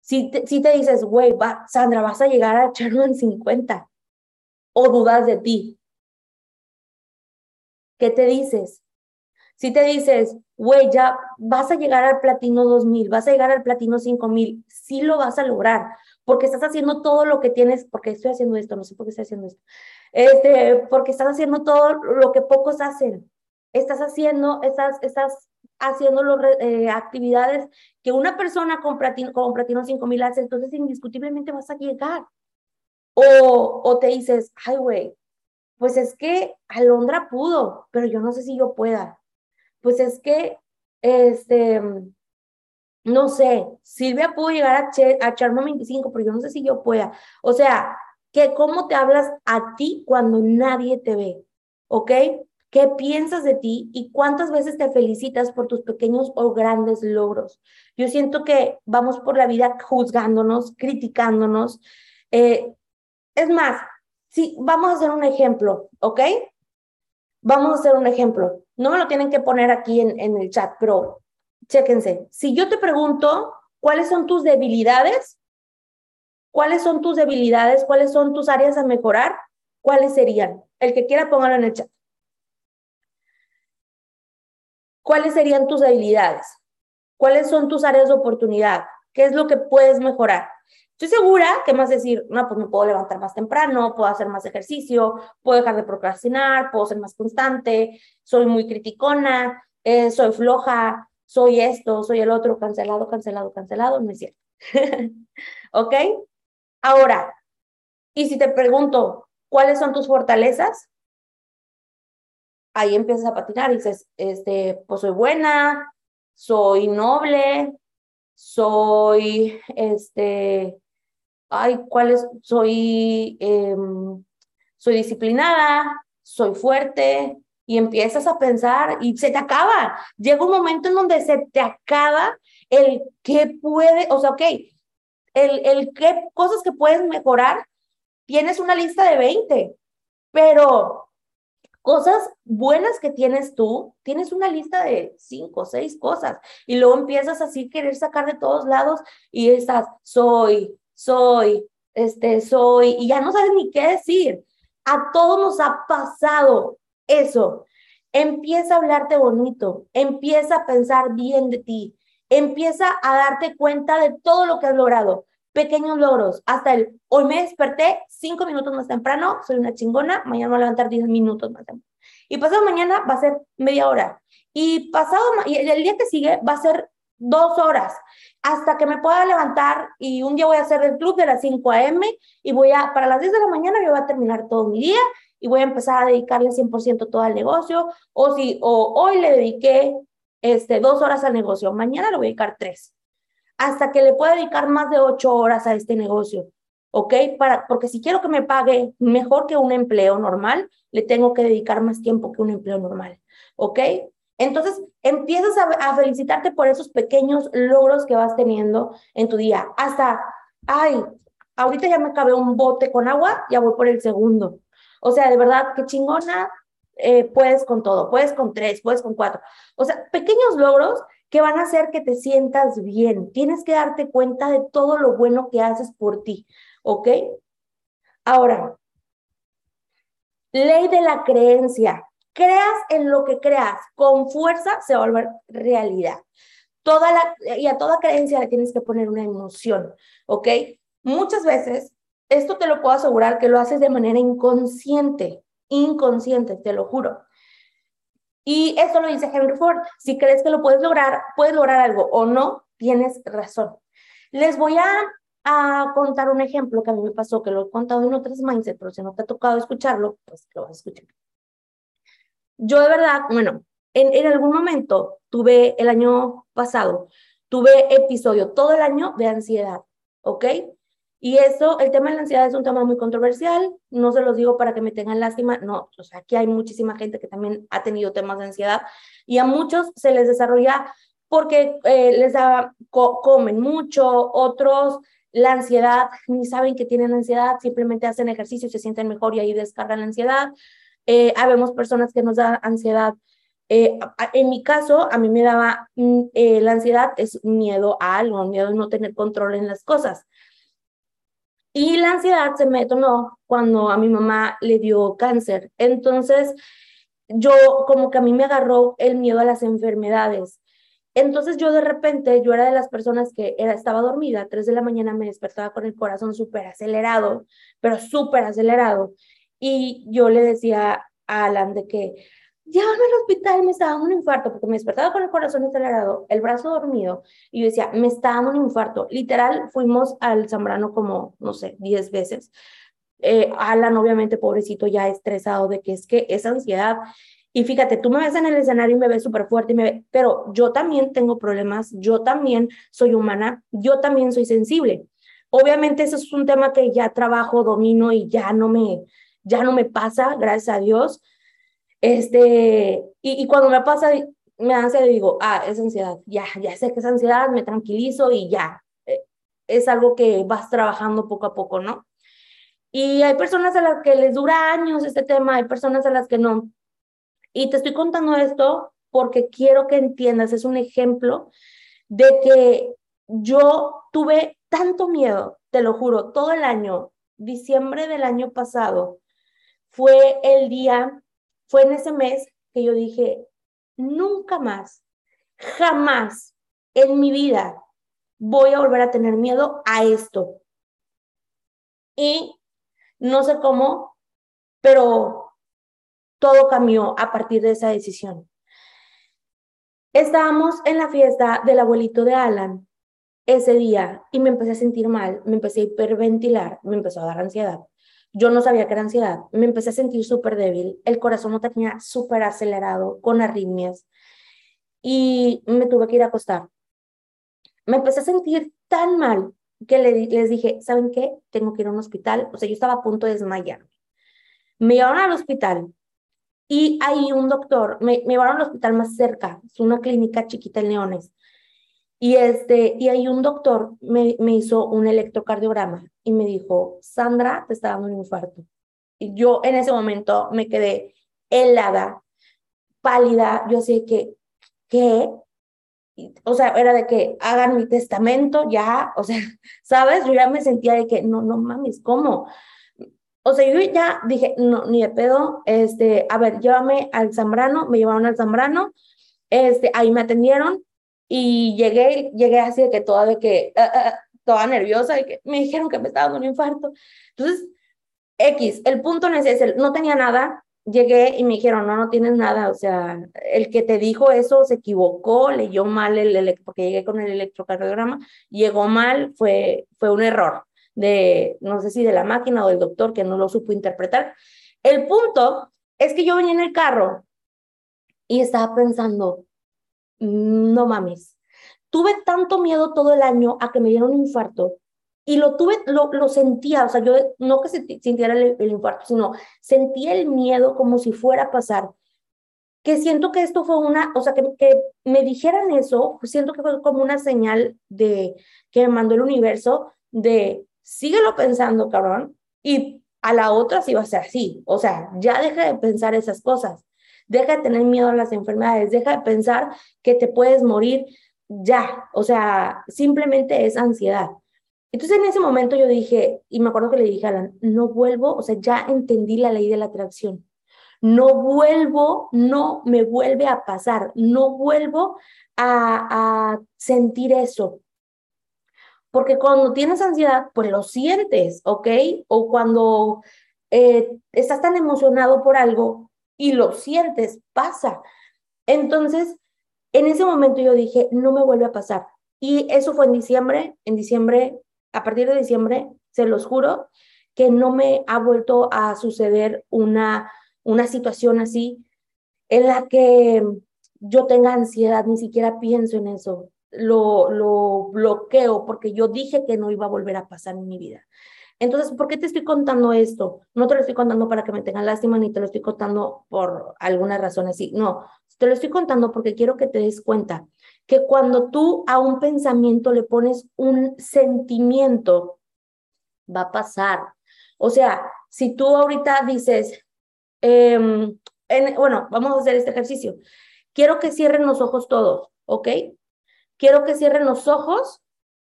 Si te, si te dices, güey, Sandra, vas a llegar a en 50 o dudas de ti, ¿qué te dices? Si te dices, güey, ya vas a llegar al platino 2000, vas a llegar al platino 5000, sí lo vas a lograr, porque estás haciendo todo lo que tienes, porque estoy haciendo esto, no sé por qué estoy haciendo esto, este, porque estás haciendo todo lo que pocos hacen. Estás haciendo, estás, estás haciendo los, eh, actividades que una persona con platino, con platino 5000 hace, entonces indiscutiblemente vas a llegar. O, o te dices, ay, güey, pues es que Alondra pudo, pero yo no sé si yo pueda. Pues es que, este, no sé, Silvia pudo llegar a, a Charma 25, pero yo no sé si yo pueda. O sea, que cómo te hablas a ti cuando nadie te ve, ¿ok? ¿Qué piensas de ti y cuántas veces te felicitas por tus pequeños o grandes logros? Yo siento que vamos por la vida juzgándonos, criticándonos. Eh, es más, Sí, vamos a hacer un ejemplo, ¿ok? Vamos a hacer un ejemplo. No me lo tienen que poner aquí en, en el chat, pero chéquense. Si yo te pregunto cuáles son tus debilidades, cuáles son tus debilidades, cuáles son tus áreas a mejorar, ¿cuáles serían? El que quiera póngalo en el chat. ¿Cuáles serían tus debilidades? ¿Cuáles son tus áreas de oportunidad? ¿Qué es lo que puedes mejorar? Estoy segura que más decir, no, pues me puedo levantar más temprano, puedo hacer más ejercicio, puedo dejar de procrastinar, puedo ser más constante, soy muy criticona, eh, soy floja, soy esto, soy el otro, cancelado, cancelado, cancelado, no es cierto. ¿Ok? Ahora, y si te pregunto, ¿cuáles son tus fortalezas? Ahí empiezas a patinar y dices, este, pues soy buena, soy noble, soy, este, ay, ¿cuál es? Soy, em, soy disciplinada, soy fuerte, y empiezas a pensar y se te acaba. Llega un momento en donde se te acaba el qué puede, o sea, ok, el, el qué cosas que puedes mejorar, tienes una lista de 20, pero cosas buenas que tienes tú, tienes una lista de cinco o seis cosas y luego empiezas así querer sacar de todos lados y estás, soy, soy, este, soy, y ya no sabes ni qué decir. A todos nos ha pasado eso. Empieza a hablarte bonito, empieza a pensar bien de ti, empieza a darte cuenta de todo lo que has logrado. Pequeños logros, hasta el hoy me desperté cinco minutos más temprano, soy una chingona, mañana voy a levantar diez minutos más temprano. Y pasado mañana va a ser media hora. Y pasado, y el día que sigue va a ser dos horas hasta que me pueda levantar y un día voy a hacer el club de las 5 a.m. y voy a, para las 10 de la mañana yo voy a terminar todo mi día y voy a empezar a dedicarle 100% todo al negocio o si o hoy le dediqué este, dos horas al negocio, mañana le voy a dedicar tres, hasta que le pueda dedicar más de ocho horas a este negocio, ¿ok? Para, porque si quiero que me pague mejor que un empleo normal, le tengo que dedicar más tiempo que un empleo normal, ¿ok? Entonces, empiezas a, felicitarte por esos pequeños logros que vas teniendo en tu día. Hasta, ay, ahorita ya me acabé un bote con agua, ya voy por el segundo. O sea, de verdad, qué chingona, eh, puedes con todo, puedes con tres, puedes con cuatro. O sea, pequeños logros que van a hacer que te sientas bien. Tienes que darte cuenta de todo lo bueno que haces por ti, ¿ok? Ahora, ley de la creencia creas en lo que creas, con fuerza se va a volver realidad. Toda la, y a toda creencia le tienes que poner una emoción, ¿ok? Muchas veces, esto te lo puedo asegurar que lo haces de manera inconsciente, inconsciente, te lo juro. Y esto lo dice Henry Ford, si crees que lo puedes lograr, puedes lograr algo o no, tienes razón. Les voy a, a contar un ejemplo que a mí me pasó, que lo he contado en otras mindset, pero si no te ha tocado escucharlo, pues lo vas a escuchar. Yo de verdad, bueno, en, en algún momento tuve el año pasado, tuve episodio todo el año de ansiedad, ¿ok? Y eso, el tema de la ansiedad es un tema muy controversial, no se los digo para que me tengan lástima, no, o sea, aquí hay muchísima gente que también ha tenido temas de ansiedad y a muchos se les desarrolla porque eh, les da, comen mucho, otros la ansiedad, ni saben que tienen ansiedad, simplemente hacen ejercicio y se sienten mejor y ahí descargan la ansiedad. Eh, habemos personas que nos da ansiedad. Eh, en mi caso, a mí me daba, mm, eh, la ansiedad es miedo a algo, miedo a no tener control en las cosas. Y la ansiedad se me detonó cuando a mi mamá le dio cáncer. Entonces, yo como que a mí me agarró el miedo a las enfermedades. Entonces yo de repente, yo era de las personas que era, estaba dormida, a 3 de la mañana me despertaba con el corazón súper acelerado, pero súper acelerado. Y yo le decía a Alan de que, llévame al hospital, me está dando un infarto, porque me despertaba con el corazón acelerado, el brazo dormido, y yo decía, me está dando un infarto. Literal, fuimos al Zambrano como, no sé, 10 veces. Eh, Alan, obviamente, pobrecito, ya estresado de que es que esa ansiedad. Y fíjate, tú me ves en el escenario y me ves súper fuerte, y me pero yo también tengo problemas, yo también soy humana, yo también soy sensible. Obviamente, eso es un tema que ya trabajo, domino y ya no me, ya no me pasa, gracias a Dios este, y, cuando me pasa, me ansia, digo, ah, es ansiedad, ya, ya sé que es ansiedad, me tranquilizo y ya. Eh, es algo que vas trabajando poco a poco, ¿no? Y hay personas a las que les dura años este tema, hay personas a las que no. Y te estoy contando esto porque quiero que entiendas, es un ejemplo de que yo tuve tanto miedo, te lo juro, todo el año, diciembre del año pasado, fue el día fue en ese mes que yo dije, nunca más, jamás en mi vida voy a volver a tener miedo a esto. Y no sé cómo, pero todo cambió a partir de esa decisión. Estábamos en la fiesta del abuelito de Alan ese día y me empecé a sentir mal, me empecé a hiperventilar, me empezó a dar ansiedad. Yo no sabía que era ansiedad. Me empecé a sentir súper débil. El corazón no tenía súper acelerado, con arritmias. Y me tuve que ir a acostar. Me empecé a sentir tan mal que les dije, ¿saben qué? Tengo que ir a un hospital. O sea, yo estaba a punto de desmayar. Me llevaron al hospital y ahí un doctor, me, me llevaron al hospital más cerca, es una clínica chiquita en Leones. Y, este, y ahí un doctor me, me hizo un electrocardiograma y me dijo, Sandra, te está dando un infarto. Y yo en ese momento me quedé helada, pálida, yo sé que, ¿qué? O sea, era de que hagan mi testamento ya, o sea, ¿sabes? Yo ya me sentía de que, no, no mames, ¿cómo? O sea, yo ya dije, no, ni de pedo, este, a ver, llévame al Zambrano, me llevaron al Zambrano, este, ahí me atendieron, y llegué, llegué así de que toda de que, ah, ah, toda nerviosa, y que me dijeron que me estaba dando un infarto. Entonces, X, el punto no es ese, no tenía nada, llegué y me dijeron, no, no tienes nada, o sea, el que te dijo eso se equivocó, leyó mal el, porque llegué con el electrocardiograma, llegó mal, fue, fue un error de, no sé si de la máquina o del doctor que no lo supo interpretar. El punto es que yo venía en el carro y estaba pensando, no mames. Tuve tanto miedo todo el año a que me diera un infarto y lo tuve, lo, lo sentía, o sea, yo no que sintiera el, infarto, sino sentía el miedo como si fuera a pasar. Que siento que esto fue una, o sea, que, que me dijeran eso, siento que fue como una señal de que me mandó el universo de síguelo pensando, cabrón, y a la otra sí va a ser así. O sea, ya deja de pensar esas cosas. Deja de tener miedo a las enfermedades, deja de pensar que te puedes morir ya, o sea, simplemente es ansiedad. Entonces en ese momento yo dije, y me acuerdo que le dije no vuelvo, o sea, ya entendí la ley de la atracción. No vuelvo, no me vuelve a pasar, no vuelvo a, a sentir eso. Porque cuando tienes ansiedad, pues lo sientes, ¿ok? O cuando eh, estás tan emocionado por algo, y lo sientes, pasa. Entonces, en ese momento yo dije, no me vuelve a pasar. Y eso fue en diciembre, en diciembre, a partir de diciembre, se los juro, que no me ha vuelto a suceder una, una situación así en la que yo tenga ansiedad, ni siquiera pienso en eso, lo, lo bloqueo porque yo dije que no iba a volver a pasar en mi vida. Entonces, ¿por qué te estoy contando esto? No te lo estoy contando para que me tengan lástima, ni te lo estoy contando por alguna razón así. No, te lo estoy contando porque quiero que te des cuenta que cuando tú a un pensamiento le pones un sentimiento, va a pasar. O sea, si tú ahorita dices, em, bueno, vamos a hacer este ejercicio. Quiero que cierren los ojos todos, ¿ok? Quiero que cierren los ojos.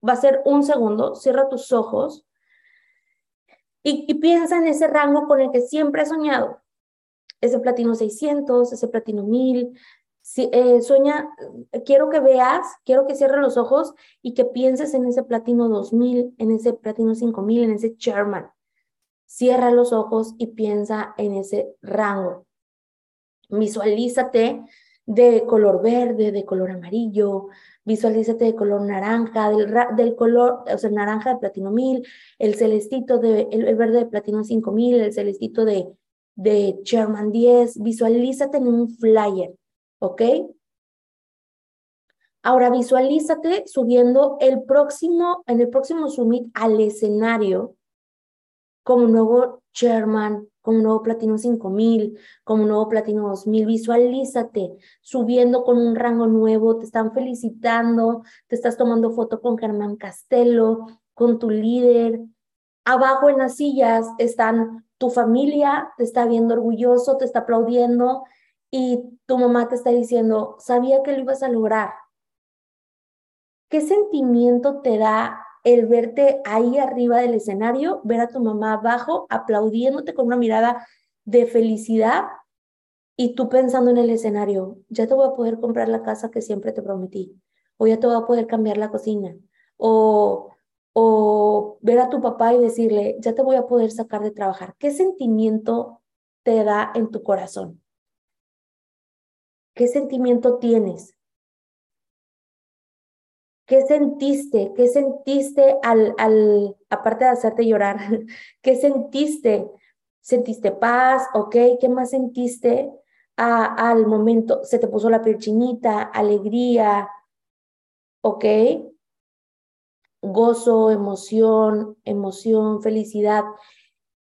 Va a ser un segundo. Cierra tus ojos y, piensa en ese rango con el que siempre has soñado. Ese platino 600, ese platino 1000, Si, eh, sueña, quiero que veas, quiero que cierres los ojos y que pienses en ese platino 2000, en ese platino 5000, en ese Sherman. Cierra los ojos y piensa en ese rango. Visualízate de color verde, de color amarillo, visualízate de color naranja, del, del color, o sea, naranja de platino 1000, el celestito de, el, verde de platino 5000, el celestito de, de Sherman 10, visualízate en un flyer, ¿ok? Ahora visualízate subiendo el próximo, en el próximo summit al escenario como nuevo chairman, como nuevo platino 5000, como nuevo platino 2000. Visualízate subiendo con un rango nuevo, te están felicitando, te estás tomando foto con Germán Castelo, con tu líder. Abajo en las sillas están tu familia, te está viendo orgulloso, te está aplaudiendo y tu mamá te está diciendo, sabía que lo ibas a lograr. ¿Qué sentimiento te da el verte ahí arriba del escenario, ver a tu mamá abajo aplaudiéndote con una mirada de felicidad y tú pensando en el escenario, ya te voy a poder comprar la casa que siempre te prometí, o ya te voy a poder cambiar la cocina, o, o ver a tu papá y decirle, ya te voy a poder sacar de trabajar. ¿Qué sentimiento te da en tu corazón? ¿Qué sentimiento tienes? ¿Qué sentiste? ¿Qué sentiste al, al, aparte de hacerte llorar, qué sentiste? ¿Sentiste paz? ¿Ok? ¿Qué más sentiste al momento? ¿Se te puso la piel chinita? ¿Alegría? ¿Ok? Gozo, emoción, emoción, felicidad.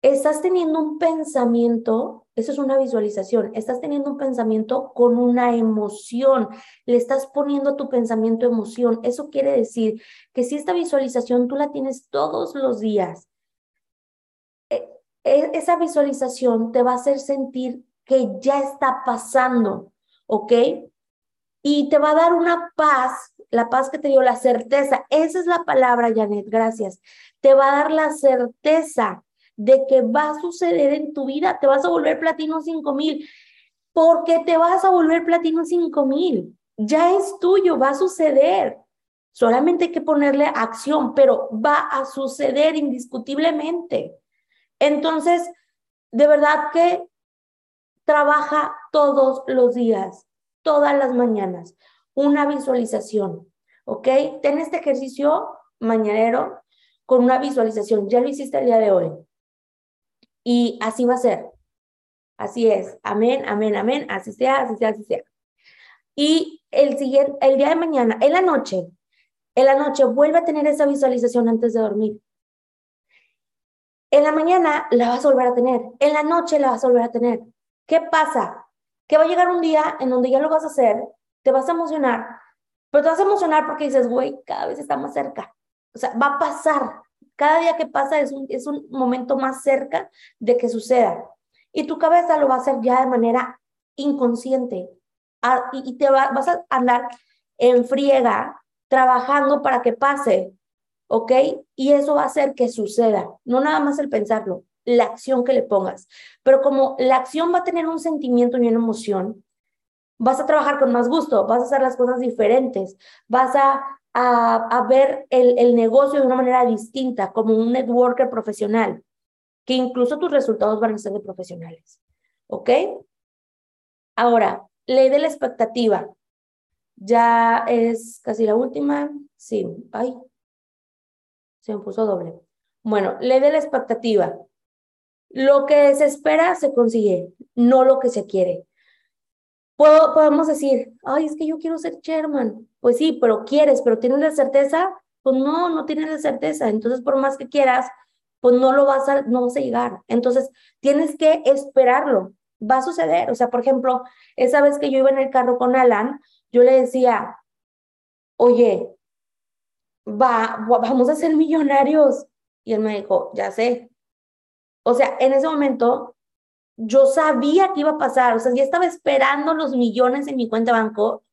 Estás teniendo un pensamiento eso es una visualización. Estás teniendo un pensamiento con una emoción. Le estás poniendo a tu pensamiento emoción. Eso quiere decir que si esta visualización tú la tienes todos los días, e, e, esa visualización te va a hacer sentir que ya está pasando, ¿ok? Y te va a dar una paz, la paz que te dio la certeza. Esa es la palabra, Janet, gracias. Te va a dar la certeza de que va a suceder en tu vida, te vas a volver platino 5000, porque te vas a volver platino 5000. Ya es tuyo, va a suceder. Solamente hay que ponerle acción, pero va a suceder indiscutiblemente. Entonces, de verdad que trabaja todos los días, todas las mañanas, una visualización, ¿ok? Ten este ejercicio mañanero con una visualización. Ya lo hiciste el día de hoy. Y así va a ser. Así es. Amén, amén, amén. Así sea, así sea, así sea. Y el siguiente, el día de mañana, en la noche, en la noche vuelve a tener esa visualización antes de dormir. En la mañana la vas a volver a tener. En la noche la vas a volver a tener. ¿Qué pasa? Que va a llegar un día en donde ya lo vas a hacer, te vas a emocionar, pero te vas a emocionar porque dices, güey, cada vez está más cerca. O sea, va a pasar. Cada día que pasa es un, es un momento más cerca de que suceda. Y tu cabeza lo va a hacer ya de manera inconsciente. Ah, y, te vas a andar en friega trabajando para que pase, ¿ok? Y eso va a hacer que suceda. No nada más el pensarlo, la acción que le pongas. Pero como la acción va a tener un sentimiento y una emoción, vas a trabajar con más gusto, vas a hacer las cosas diferentes, vas a a, ver el, el negocio de una manera distinta, como un networker profesional, que incluso tus resultados van a ser de profesionales. ¿Ok? Ahora, ley de la expectativa. Ya es casi la última. Sí, ay, se me puso doble. Bueno, ley de la expectativa. Lo que se espera se consigue, no lo que se quiere podemos decir, ay, es que yo quiero ser chairman. Pues sí, pero quieres, pero tienes la certeza. Pues no, no tienes la certeza. Entonces, por más que quieras, pues no lo vas a, no vas a llegar. Entonces, tienes que esperarlo. Va a suceder. O sea, por ejemplo, esa vez que yo iba en el carro con Alan, yo le decía, oye, va, vamos a ser millonarios. Y él me dijo, ya sé. O sea, en ese momento yo sabía que iba a pasar, o sea, ya estaba esperando los millones en mi cuenta de banco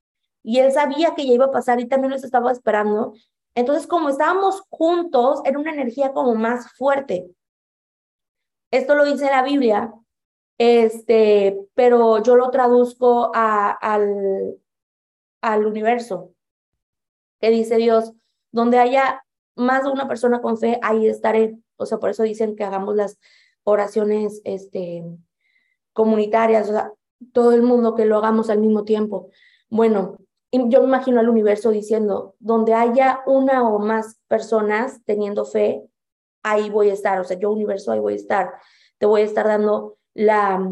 y él sabía que ya iba a pasar y también los estaba esperando. Entonces, como estábamos juntos, era una energía como más fuerte. Esto lo dice la Biblia Este, pero yo lo traduzco al, al universo, que dice Dios, donde haya más de una persona con fe, ahí estaré. O sea, por eso dicen que hagamos las oraciones este, comunitarias, o sea, todo el mundo que lo hagamos al mismo tiempo. Bueno, yo me imagino al universo diciendo, donde haya una o más personas teniendo fe, ahí voy a estar, o sea, yo universo, ahí voy a estar. Te voy a estar dando la,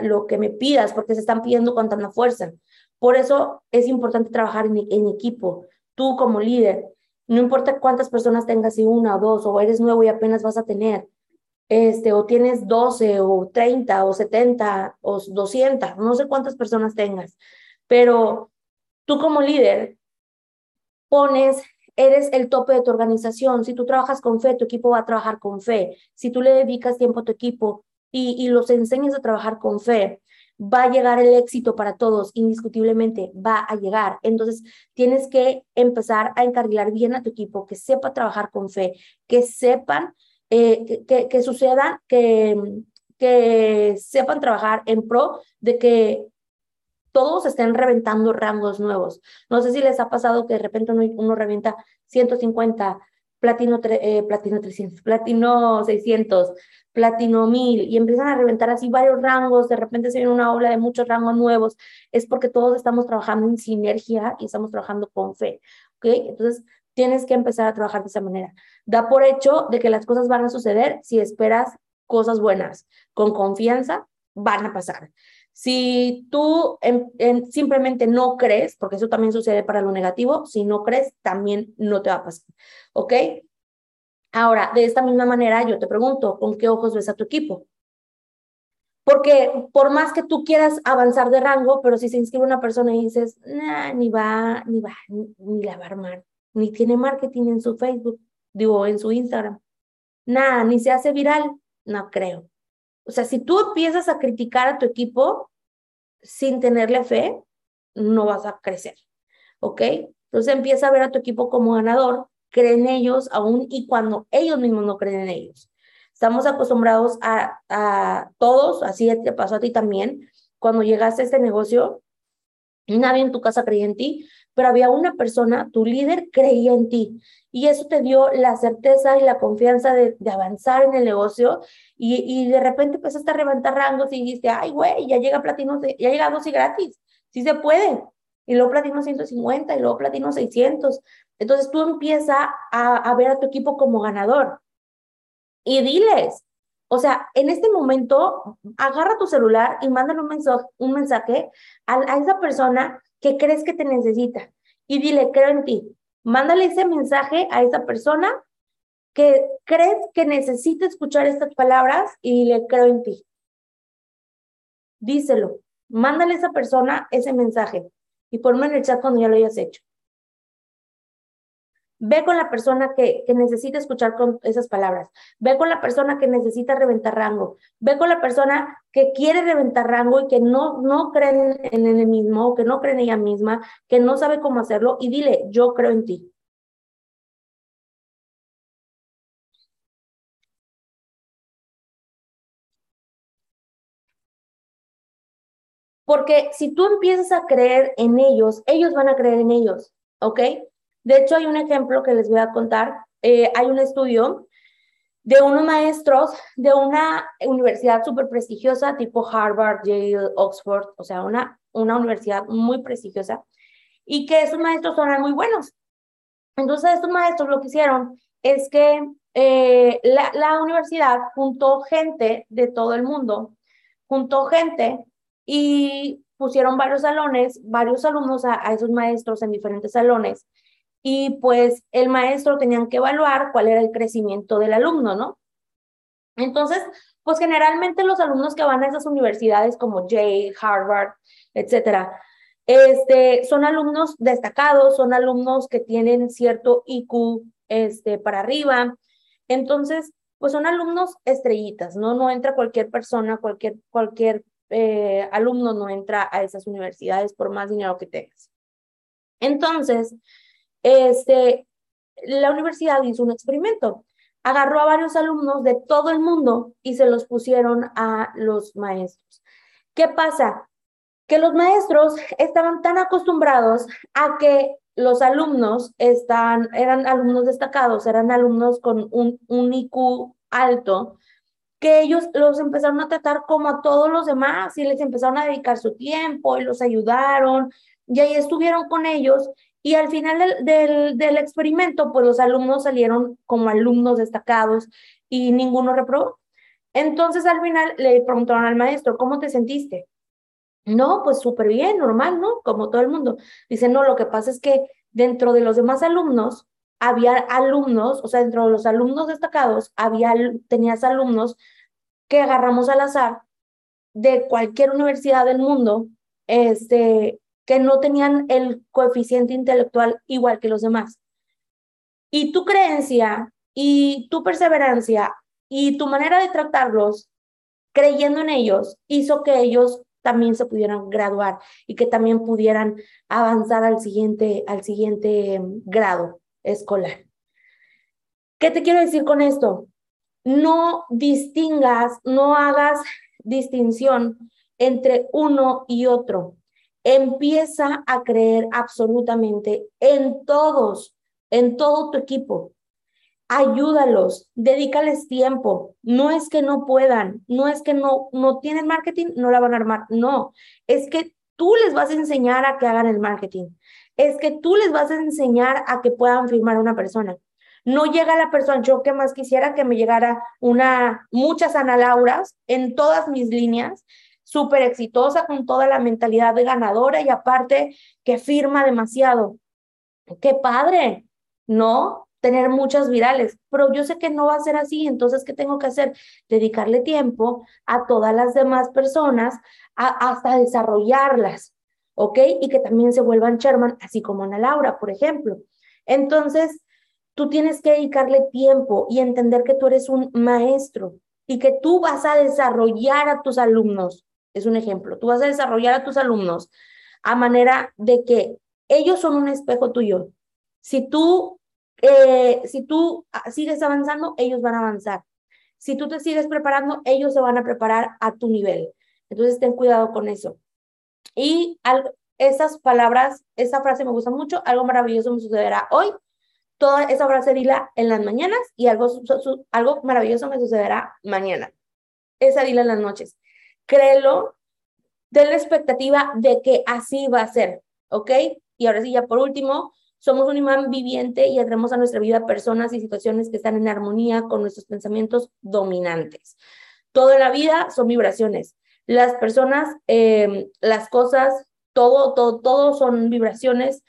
lo que me pidas, porque se están pidiendo con tanta fuerza. Por eso es importante trabajar en, en equipo. Tú como líder, no importa cuántas personas tengas, si una o dos, o eres nuevo y apenas vas a tener, este, o tienes 12 o 30 o 70 o 200, no sé cuántas personas tengas, pero tú como líder pones, eres el tope de tu organización. Si tú trabajas con fe, tu equipo va a trabajar con fe. Si tú le dedicas tiempo a tu equipo y, y los enseñas a trabajar con fe, va a llegar el éxito para todos, indiscutiblemente va a llegar. Entonces, tienes que empezar a encarrilar bien a tu equipo, que sepa trabajar con fe, que sepan, eh, que, que, sucedan, que, que sepan trabajar en pro de que todos estén reventando rangos nuevos. No sé si les ha pasado que de repente uno, uno revienta 150, platino, eh, platino 300, platino 600, platino 1000 y empiezan a reventar así varios rangos, de repente se viene una ola de muchos rangos nuevos, es porque todos estamos trabajando en sinergia y estamos trabajando con fe, ¿ok? Entonces, tienes que empezar a trabajar de esa manera. Da por hecho de que las cosas van a suceder si esperas cosas buenas. Con confianza, van a pasar. Si tú simplemente no crees, porque eso también sucede para lo negativo, si no crees, también no te va a pasar. ¿Ok? Ahora, de esta misma manera, yo te pregunto, ¿con qué ojos ves a tu equipo? Porque por más que tú quieras avanzar de rango, pero si se inscribe una persona y dices, ni va, ni va, ni, la va a armar, ni tiene marketing en su Facebook, digo, en su Instagram, nada, ni se hace viral, no creo. O sea, si tú empiezas a criticar a tu equipo sin tenerle fe, no vas a crecer, ¿ok? Entonces empieza a ver a tu equipo como ganador cree en ellos aún y cuando ellos mismos no creen en ellos. Estamos acostumbrados a, a todos, así te pasó a ti también, cuando llegaste a este negocio, nadie en tu casa creía en ti, pero había una persona, tu líder creía en ti. Y eso te dio la certeza y la confianza de, avanzar en el negocio y, de repente empezaste a levantar rangos y dijiste, ay, güey, ya llega platino, ya llega dos y gratis, sí se puede. Y luego platino 150 y luego platino 600. Entonces tú empiezas a, ver a tu equipo como ganador y diles, o sea, en este momento, agarra tu celular y mándale un mensaje, un mensaje a, esa persona que crees que te necesita y dile, creo en ti. Mándale ese mensaje a esa persona que crees que necesita escuchar estas palabras y le creo en ti. Díselo. Mándale a esa persona ese mensaje y ponme en el chat cuando ya lo hayas hecho. Ve con la persona que, que, necesita escuchar con esas palabras. Ve con la persona que necesita reventar rango. Ve con la persona que quiere reventar rango y que no, no cree en, el mismo, que no cree en ella misma, que no sabe cómo hacerlo y dile, yo creo en ti. Porque si tú empiezas a creer en ellos, ellos van a creer en ellos, ¿ok? De hecho, hay un ejemplo que les voy a contar. Eh, hay un estudio de unos maestros de una universidad súper prestigiosa, tipo Harvard, Yale, Oxford, o sea, una, una universidad muy prestigiosa, y que esos maestros son muy buenos. Entonces, estos maestros lo que hicieron es que eh, la, la universidad juntó gente de todo el mundo, juntó gente y pusieron varios salones, varios alumnos a, a esos maestros en diferentes salones y pues el maestro tenían que evaluar cuál era el crecimiento del alumno, ¿no? Entonces, pues generalmente los alumnos que van a esas universidades como Yale, Harvard, etcétera, este, son alumnos destacados, son alumnos que tienen cierto IQ este, para arriba. Entonces, pues son alumnos estrellitas, ¿no? No entra cualquier persona, cualquier, cualquier eh, alumno no entra a esas universidades por más dinero que tengas. Entonces, este, la universidad hizo un experimento. agarró a varios alumnos de todo el mundo y se los pusieron a los maestros. ¿Qué pasa? Que los maestros estaban tan acostumbrados a que los alumnos están, eran alumnos destacados, eran alumnos con un, un IQ alto, que ellos los empezaron a tratar como a todos los demás y les empezaron a dedicar su tiempo y los ayudaron y ahí estuvieron con ellos y al final del, del, experimento, pues los alumnos salieron como alumnos destacados y ninguno reprobó. Entonces al final le preguntaron al maestro, ¿cómo te sentiste? No, pues súper bien, normal, ¿no? Como todo el mundo. Dice, no, lo que pasa es que dentro de los demás alumnos, había alumnos, o sea, dentro de los alumnos destacados, había, tenías alumnos que agarramos al azar de cualquier universidad del mundo, este, que no tenían el coeficiente intelectual igual que los demás. Y tu creencia y tu perseverancia y tu manera de tratarlos, creyendo en ellos, hizo que ellos también se pudieran graduar y que también pudieran avanzar al siguiente, al siguiente em, grado escolar. ¿Qué te quiero decir con esto? No distingas, no hagas distinción entre uno y otro. Empieza a creer absolutamente en todos, en todo tu equipo ayúdalos, dedícales tiempo. No es que no puedan, no es que no, no tienen marketing, no la van a armar. No, es que tú les vas a enseñar a que hagan el marketing. Es que tú les vas a enseñar a que puedan firmar a una persona. No llega la persona, yo que más quisiera que me llegara una, muchas Ana Lauras en todas mis líneas, súper exitosa, con toda la mentalidad de ganadora y aparte que firma demasiado. ¡Qué padre! No, tener muchas virales, pero yo sé que no va a ser así, entonces, ¿qué tengo que hacer? Dedicarle tiempo a todas las demás personas hasta desarrollarlas, ¿ok? Y que también se vuelvan Sherman, así como Ana Laura, por ejemplo. Entonces, tú tienes que dedicarle tiempo y entender que tú eres un maestro y que tú vas a desarrollar a tus alumnos. Es un ejemplo, tú vas a desarrollar a tus alumnos a manera de que ellos son un espejo tuyo. Si tú eh, si tú sigues avanzando, ellos van a avanzar. Si tú te sigues preparando, ellos se van a preparar a tu nivel. Entonces, ten cuidado con eso. Y esas palabras, esa frase me gusta mucho, algo maravilloso me sucederá hoy. Toda esa frase dila en las mañanas y algo, algo maravilloso me sucederá mañana. Esa dila en las noches. Créelo, ten la expectativa de que así va a ser, ¿ok? Y ahora sí, ya por último, somos un imán viviente y atraemos a nuestra vida personas y situaciones que están en armonía con nuestros pensamientos dominantes. Toda la vida son vibraciones. Las personas, eh, las cosas, todo, todo, todo son vibraciones.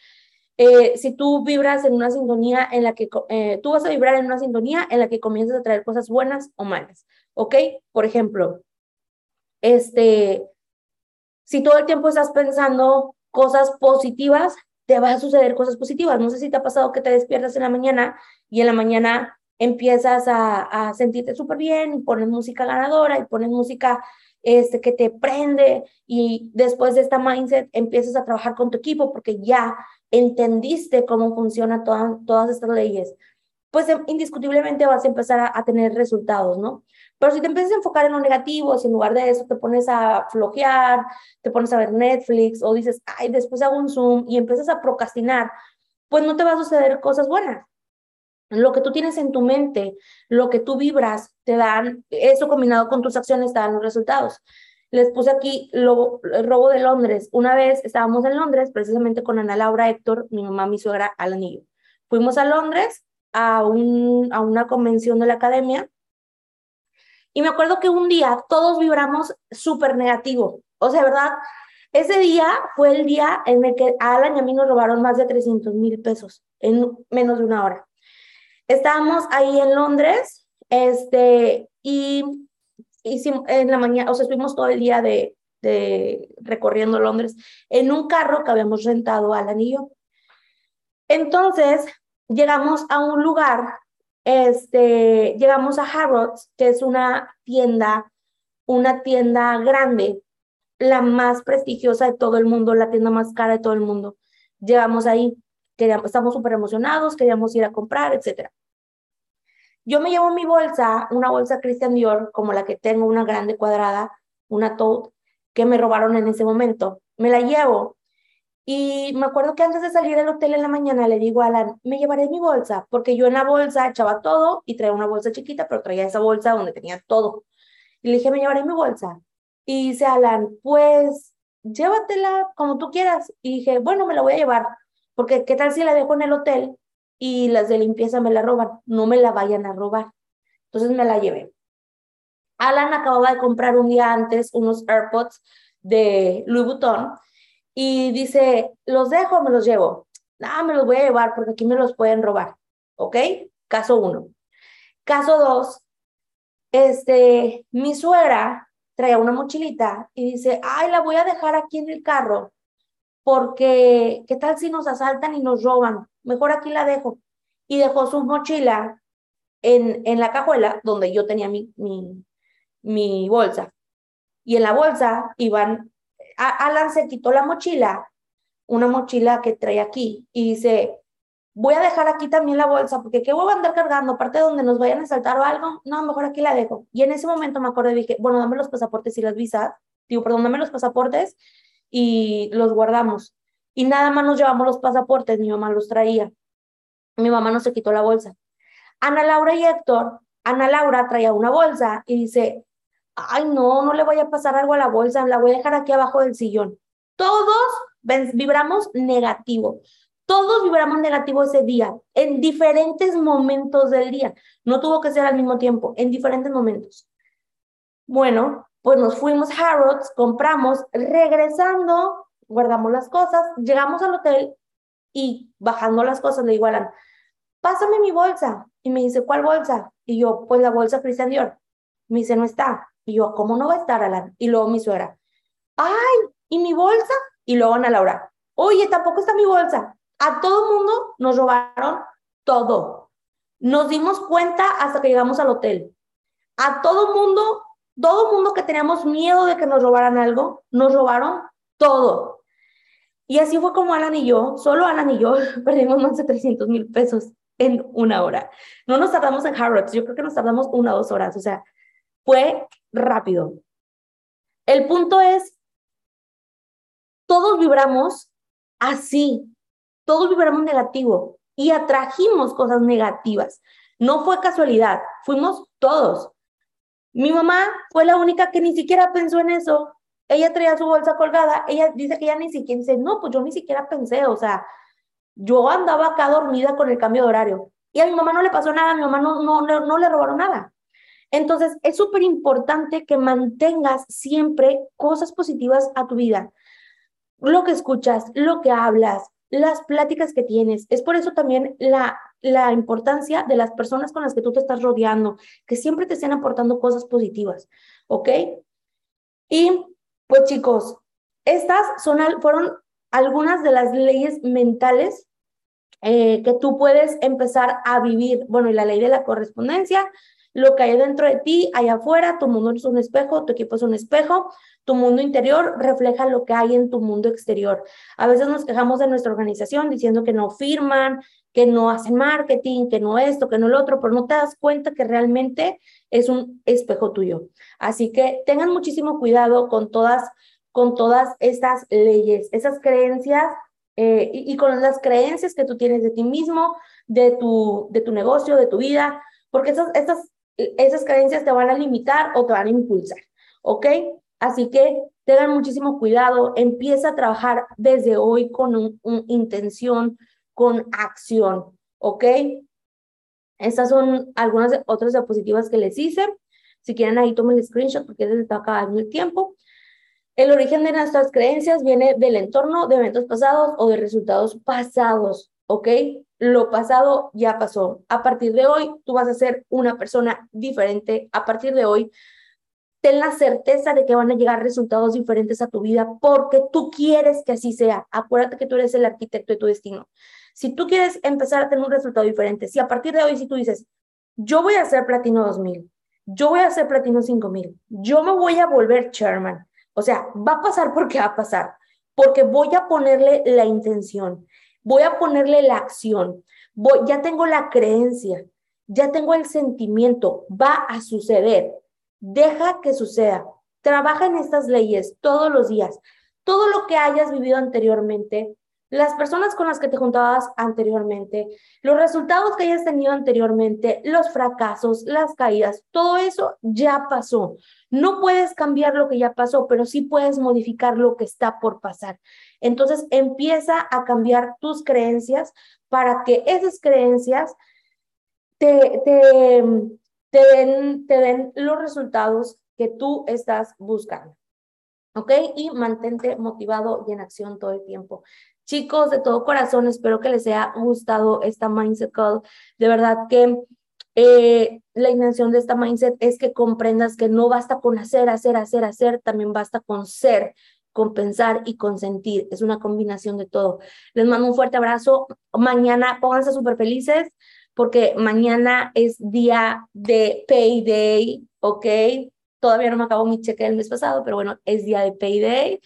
Eh, si tú vibras en una sintonía en la que eh, tú vas a vibrar en una sintonía en la que comienzas a traer cosas buenas o malas, ¿ok? Por ejemplo, este, si todo el tiempo estás pensando cosas positivas, te va a suceder cosas positivas. No sé si te ha pasado que te despiertas en la mañana y en la mañana empiezas a, a sentirte súper bien y pones música ganadora y pones música este, que te prende y después de esta mindset empiezas a trabajar con tu equipo porque ya entendiste cómo funcionan todas estas leyes pues em, indiscutiblemente vas a empezar a, tener resultados, ¿no? Pero si te empiezas a enfocar en lo negativo, si en lugar de eso te pones a flojear, te pones a ver Netflix o dices, ay, después hago un Zoom y empiezas a procrastinar, pues no te va a suceder cosas buenas. Lo que tú tienes en tu mente, lo que tú vibras, te dan, eso combinado con tus acciones te dan los resultados. Les puse aquí lo, el robo de Londres. Una vez estábamos en Londres, precisamente con Ana Laura Héctor, mi mamá, mi suegra, al anillo. Fuimos a Londres a, un, a una convención de la academia y me acuerdo que un día todos vibramos súper negativo. O sea, ¿verdad? Ese día fue el día en el que a Alan y a mí nos robaron más de 300 mil pesos en menos de una hora. Estábamos ahí en Londres, este, y hicimos en la mañana, o sea, estuvimos todo el día de, recorriendo Londres en un carro que habíamos rentado Alan y. Entonces, llegamos a un lugar, este, llegamos a Harrods, que es una tienda, una tienda grande, la más prestigiosa de todo el mundo, la tienda más cara de todo el mundo. Llegamos ahí, queríamos, estamos súper emocionados, queríamos ir a comprar, etc. Yo me llevo mi bolsa, una bolsa Christian Dior, como la que tengo, una grande cuadrada, una Tote, que me robaron en ese momento. Me la llevo. Y me acuerdo que antes de salir del hotel en la mañana le digo a Alan, me llevaré mi bolsa, porque yo en la bolsa echaba todo y traía una bolsa chiquita, pero traía esa bolsa donde tenía todo. Y le dije, me llevaré mi bolsa. Y dice Alan, pues llévatela como tú quieras. Y dije, bueno, me la voy a llevar, porque ¿qué tal si la dejo en el hotel y las de limpieza me la roban? No me la vayan a robar. Entonces me la llevé. Alan acababa de comprar un día antes unos AirPods de Louis Vuitton y dice, ¿los dejo me los llevo? Ah, me los voy a llevar porque aquí me los pueden robar. ¿Ok? Caso uno. Caso dos, este, mi suegra traía una mochilita y dice, ay, la voy a dejar aquí en el carro porque, ¿qué tal si nos asaltan y nos roban? Mejor aquí la dejo. Y dejó su mochila en, en la cajuela donde yo tenía mi, mi, mi bolsa. Y en la bolsa iban, Alan se quitó la mochila, una mochila que trae aquí, y dice, voy a dejar aquí también la bolsa, porque ¿qué voy a andar cargando? Aparte de donde nos vayan a saltar o algo, no, mejor aquí la dejo. Y en ese momento me acuerdo y dije, bueno, dame los pasaportes y las visas, digo, perdón, dame los pasaportes y los guardamos. Y nada más nos llevamos los pasaportes, mi mamá los traía. Mi mamá no se quitó la bolsa. Ana Laura y Héctor, Ana Laura traía una bolsa y dice, ay no, no le voy a pasar algo a la bolsa, la voy a dejar aquí abajo del sillón. Todos vibramos negativo. Todos vibramos negativo ese día, en diferentes momentos del día. No tuvo que ser al mismo tiempo, en diferentes momentos. Bueno, pues nos fuimos a Harrods, compramos, regresando, guardamos las cosas, llegamos al hotel y bajando las cosas le digo a Alan, pásame mi bolsa. Y me dice, ¿cuál bolsa? Y yo, pues la bolsa Christian Dior. Me dice, no está. Y yo, ¿cómo no va a estar, Alan? Y luego mi suegra, ¡ay! ¿Y mi bolsa? Y luego Ana Laura, oye, tampoco está mi bolsa. A todo mundo nos robaron todo. Nos dimos cuenta hasta que llegamos al hotel. A todo mundo todo mundo que teníamos miedo de que nos robaran algo, nos robaron todo. Y así fue como Alan y yo, solo Alan y yo, perdimos más de 300 mil pesos en una hora. No nos tardamos en Harrods, yo creo que nos tardamos una o dos horas, o sea, fue rápido. El punto es, todos vibramos así, todos vibramos negativo y atrajimos cosas negativas. No fue casualidad, fuimos todos. Mi mamá fue la única que ni siquiera pensó en eso. Ella traía su bolsa colgada, ella dice que ella ni siquiera dice, no, pues yo ni siquiera pensé, o sea, yo andaba acá dormida con el cambio de horario. Y a mi mamá no le pasó nada, a mi mamá no, no, no, no le robaron nada. Entonces, es súper importante que mantengas siempre cosas positivas a tu vida. Lo que escuchas, lo que hablas, las pláticas que tienes. Es por eso también la, la importancia de las personas con las que tú te estás rodeando, que siempre te estén aportando cosas positivas, ¿ok? Y pues chicos, estas son, fueron algunas de las leyes mentales eh, que tú puedes empezar a vivir. Bueno, y la ley de la correspondencia, lo que hay dentro de ti, allá afuera, tu mundo es un espejo, tu equipo es un espejo, tu mundo interior refleja lo que hay en tu mundo exterior. A veces nos quejamos de nuestra organización diciendo que no firman, que no hacen marketing, que no esto, que no lo otro, pero no te das cuenta que realmente es un espejo tuyo. Así que tengan muchísimo cuidado con todas, con todas estas leyes, esas creencias eh, y, con las creencias que tú tienes de ti mismo, de tu, de tu negocio, de tu vida, porque esas, estas, esas creencias te van a limitar o te van a impulsar, ¿ok? Así que tengan muchísimo cuidado, empieza a trabajar desde hoy con una intención, con acción, ¿ok? Estas son algunas otras diapositivas que les hice. Si quieren ahí tomen el screenshot porque se está acabando el tiempo. El origen de nuestras creencias viene del entorno, de eventos pasados o de resultados pasados, ¿ok? Lo pasado ya pasó. A partir de hoy, tú vas a ser una persona diferente. A partir de hoy, ten la certeza de que van a llegar resultados diferentes a tu vida porque tú quieres que así sea. Acuérdate que tú eres el arquitecto de tu destino. Si tú quieres empezar a tener un resultado diferente, si a partir de hoy, si tú dices, yo voy a hacer platino 2000, yo voy a hacer platino 5000, yo me voy a volver chairman, o sea, va a pasar porque va a pasar, porque voy a ponerle la intención, voy a ponerle la acción, ya tengo la creencia ya tengo el sentimiento, va a suceder. Deja que suceda. Trabaja en estas leyes todos los días. Todo lo que hayas vivido anteriormente, las personas con las que te juntabas anteriormente, los resultados que hayas tenido anteriormente, los fracasos, las caídas, todo eso ya pasó. No puedes cambiar lo que ya pasó, pero sí puedes modificar lo que está por pasar. Entonces empieza a cambiar tus creencias para que esas creencias te, te, te, den, te den los resultados que tú estás buscando. ¿Ok? Y mantente motivado y en acción todo el tiempo. Chicos, de todo corazón, espero que les haya gustado esta Mindset Call. De verdad que eh, la intención de esta Mindset es que comprendas que no basta con hacer, hacer, hacer, hacer, también basta con ser, con pensar y con sentir. Es una combinación de todo. Les mando un fuerte abrazo. Mañana pónganse súper felices porque mañana es día de payday, ¿ok? Todavía no me acabo mi cheque del mes pasado, pero bueno, es día de payday.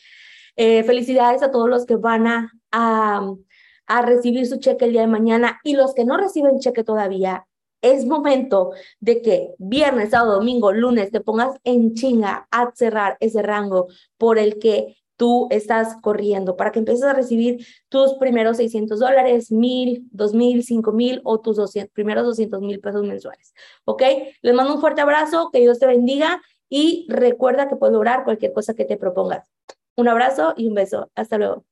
Eh, felicidades a todos los que van a, a, recibir su cheque el día de mañana y los que no reciben cheque todavía. Es momento de que viernes, sábado, domingo, lunes te pongas en chinga a cerrar ese rango por el que tú estás corriendo para que empieces a recibir tus primeros 600 dólares, 1000, 2000, 5000 o tus 200, primeros 200 mil pesos mensuales. ¿Ok? Les mando un fuerte abrazo, que Dios te bendiga y recuerda que puedes lograr cualquier cosa que te propongas. Un abrazo y un beso. Hasta luego.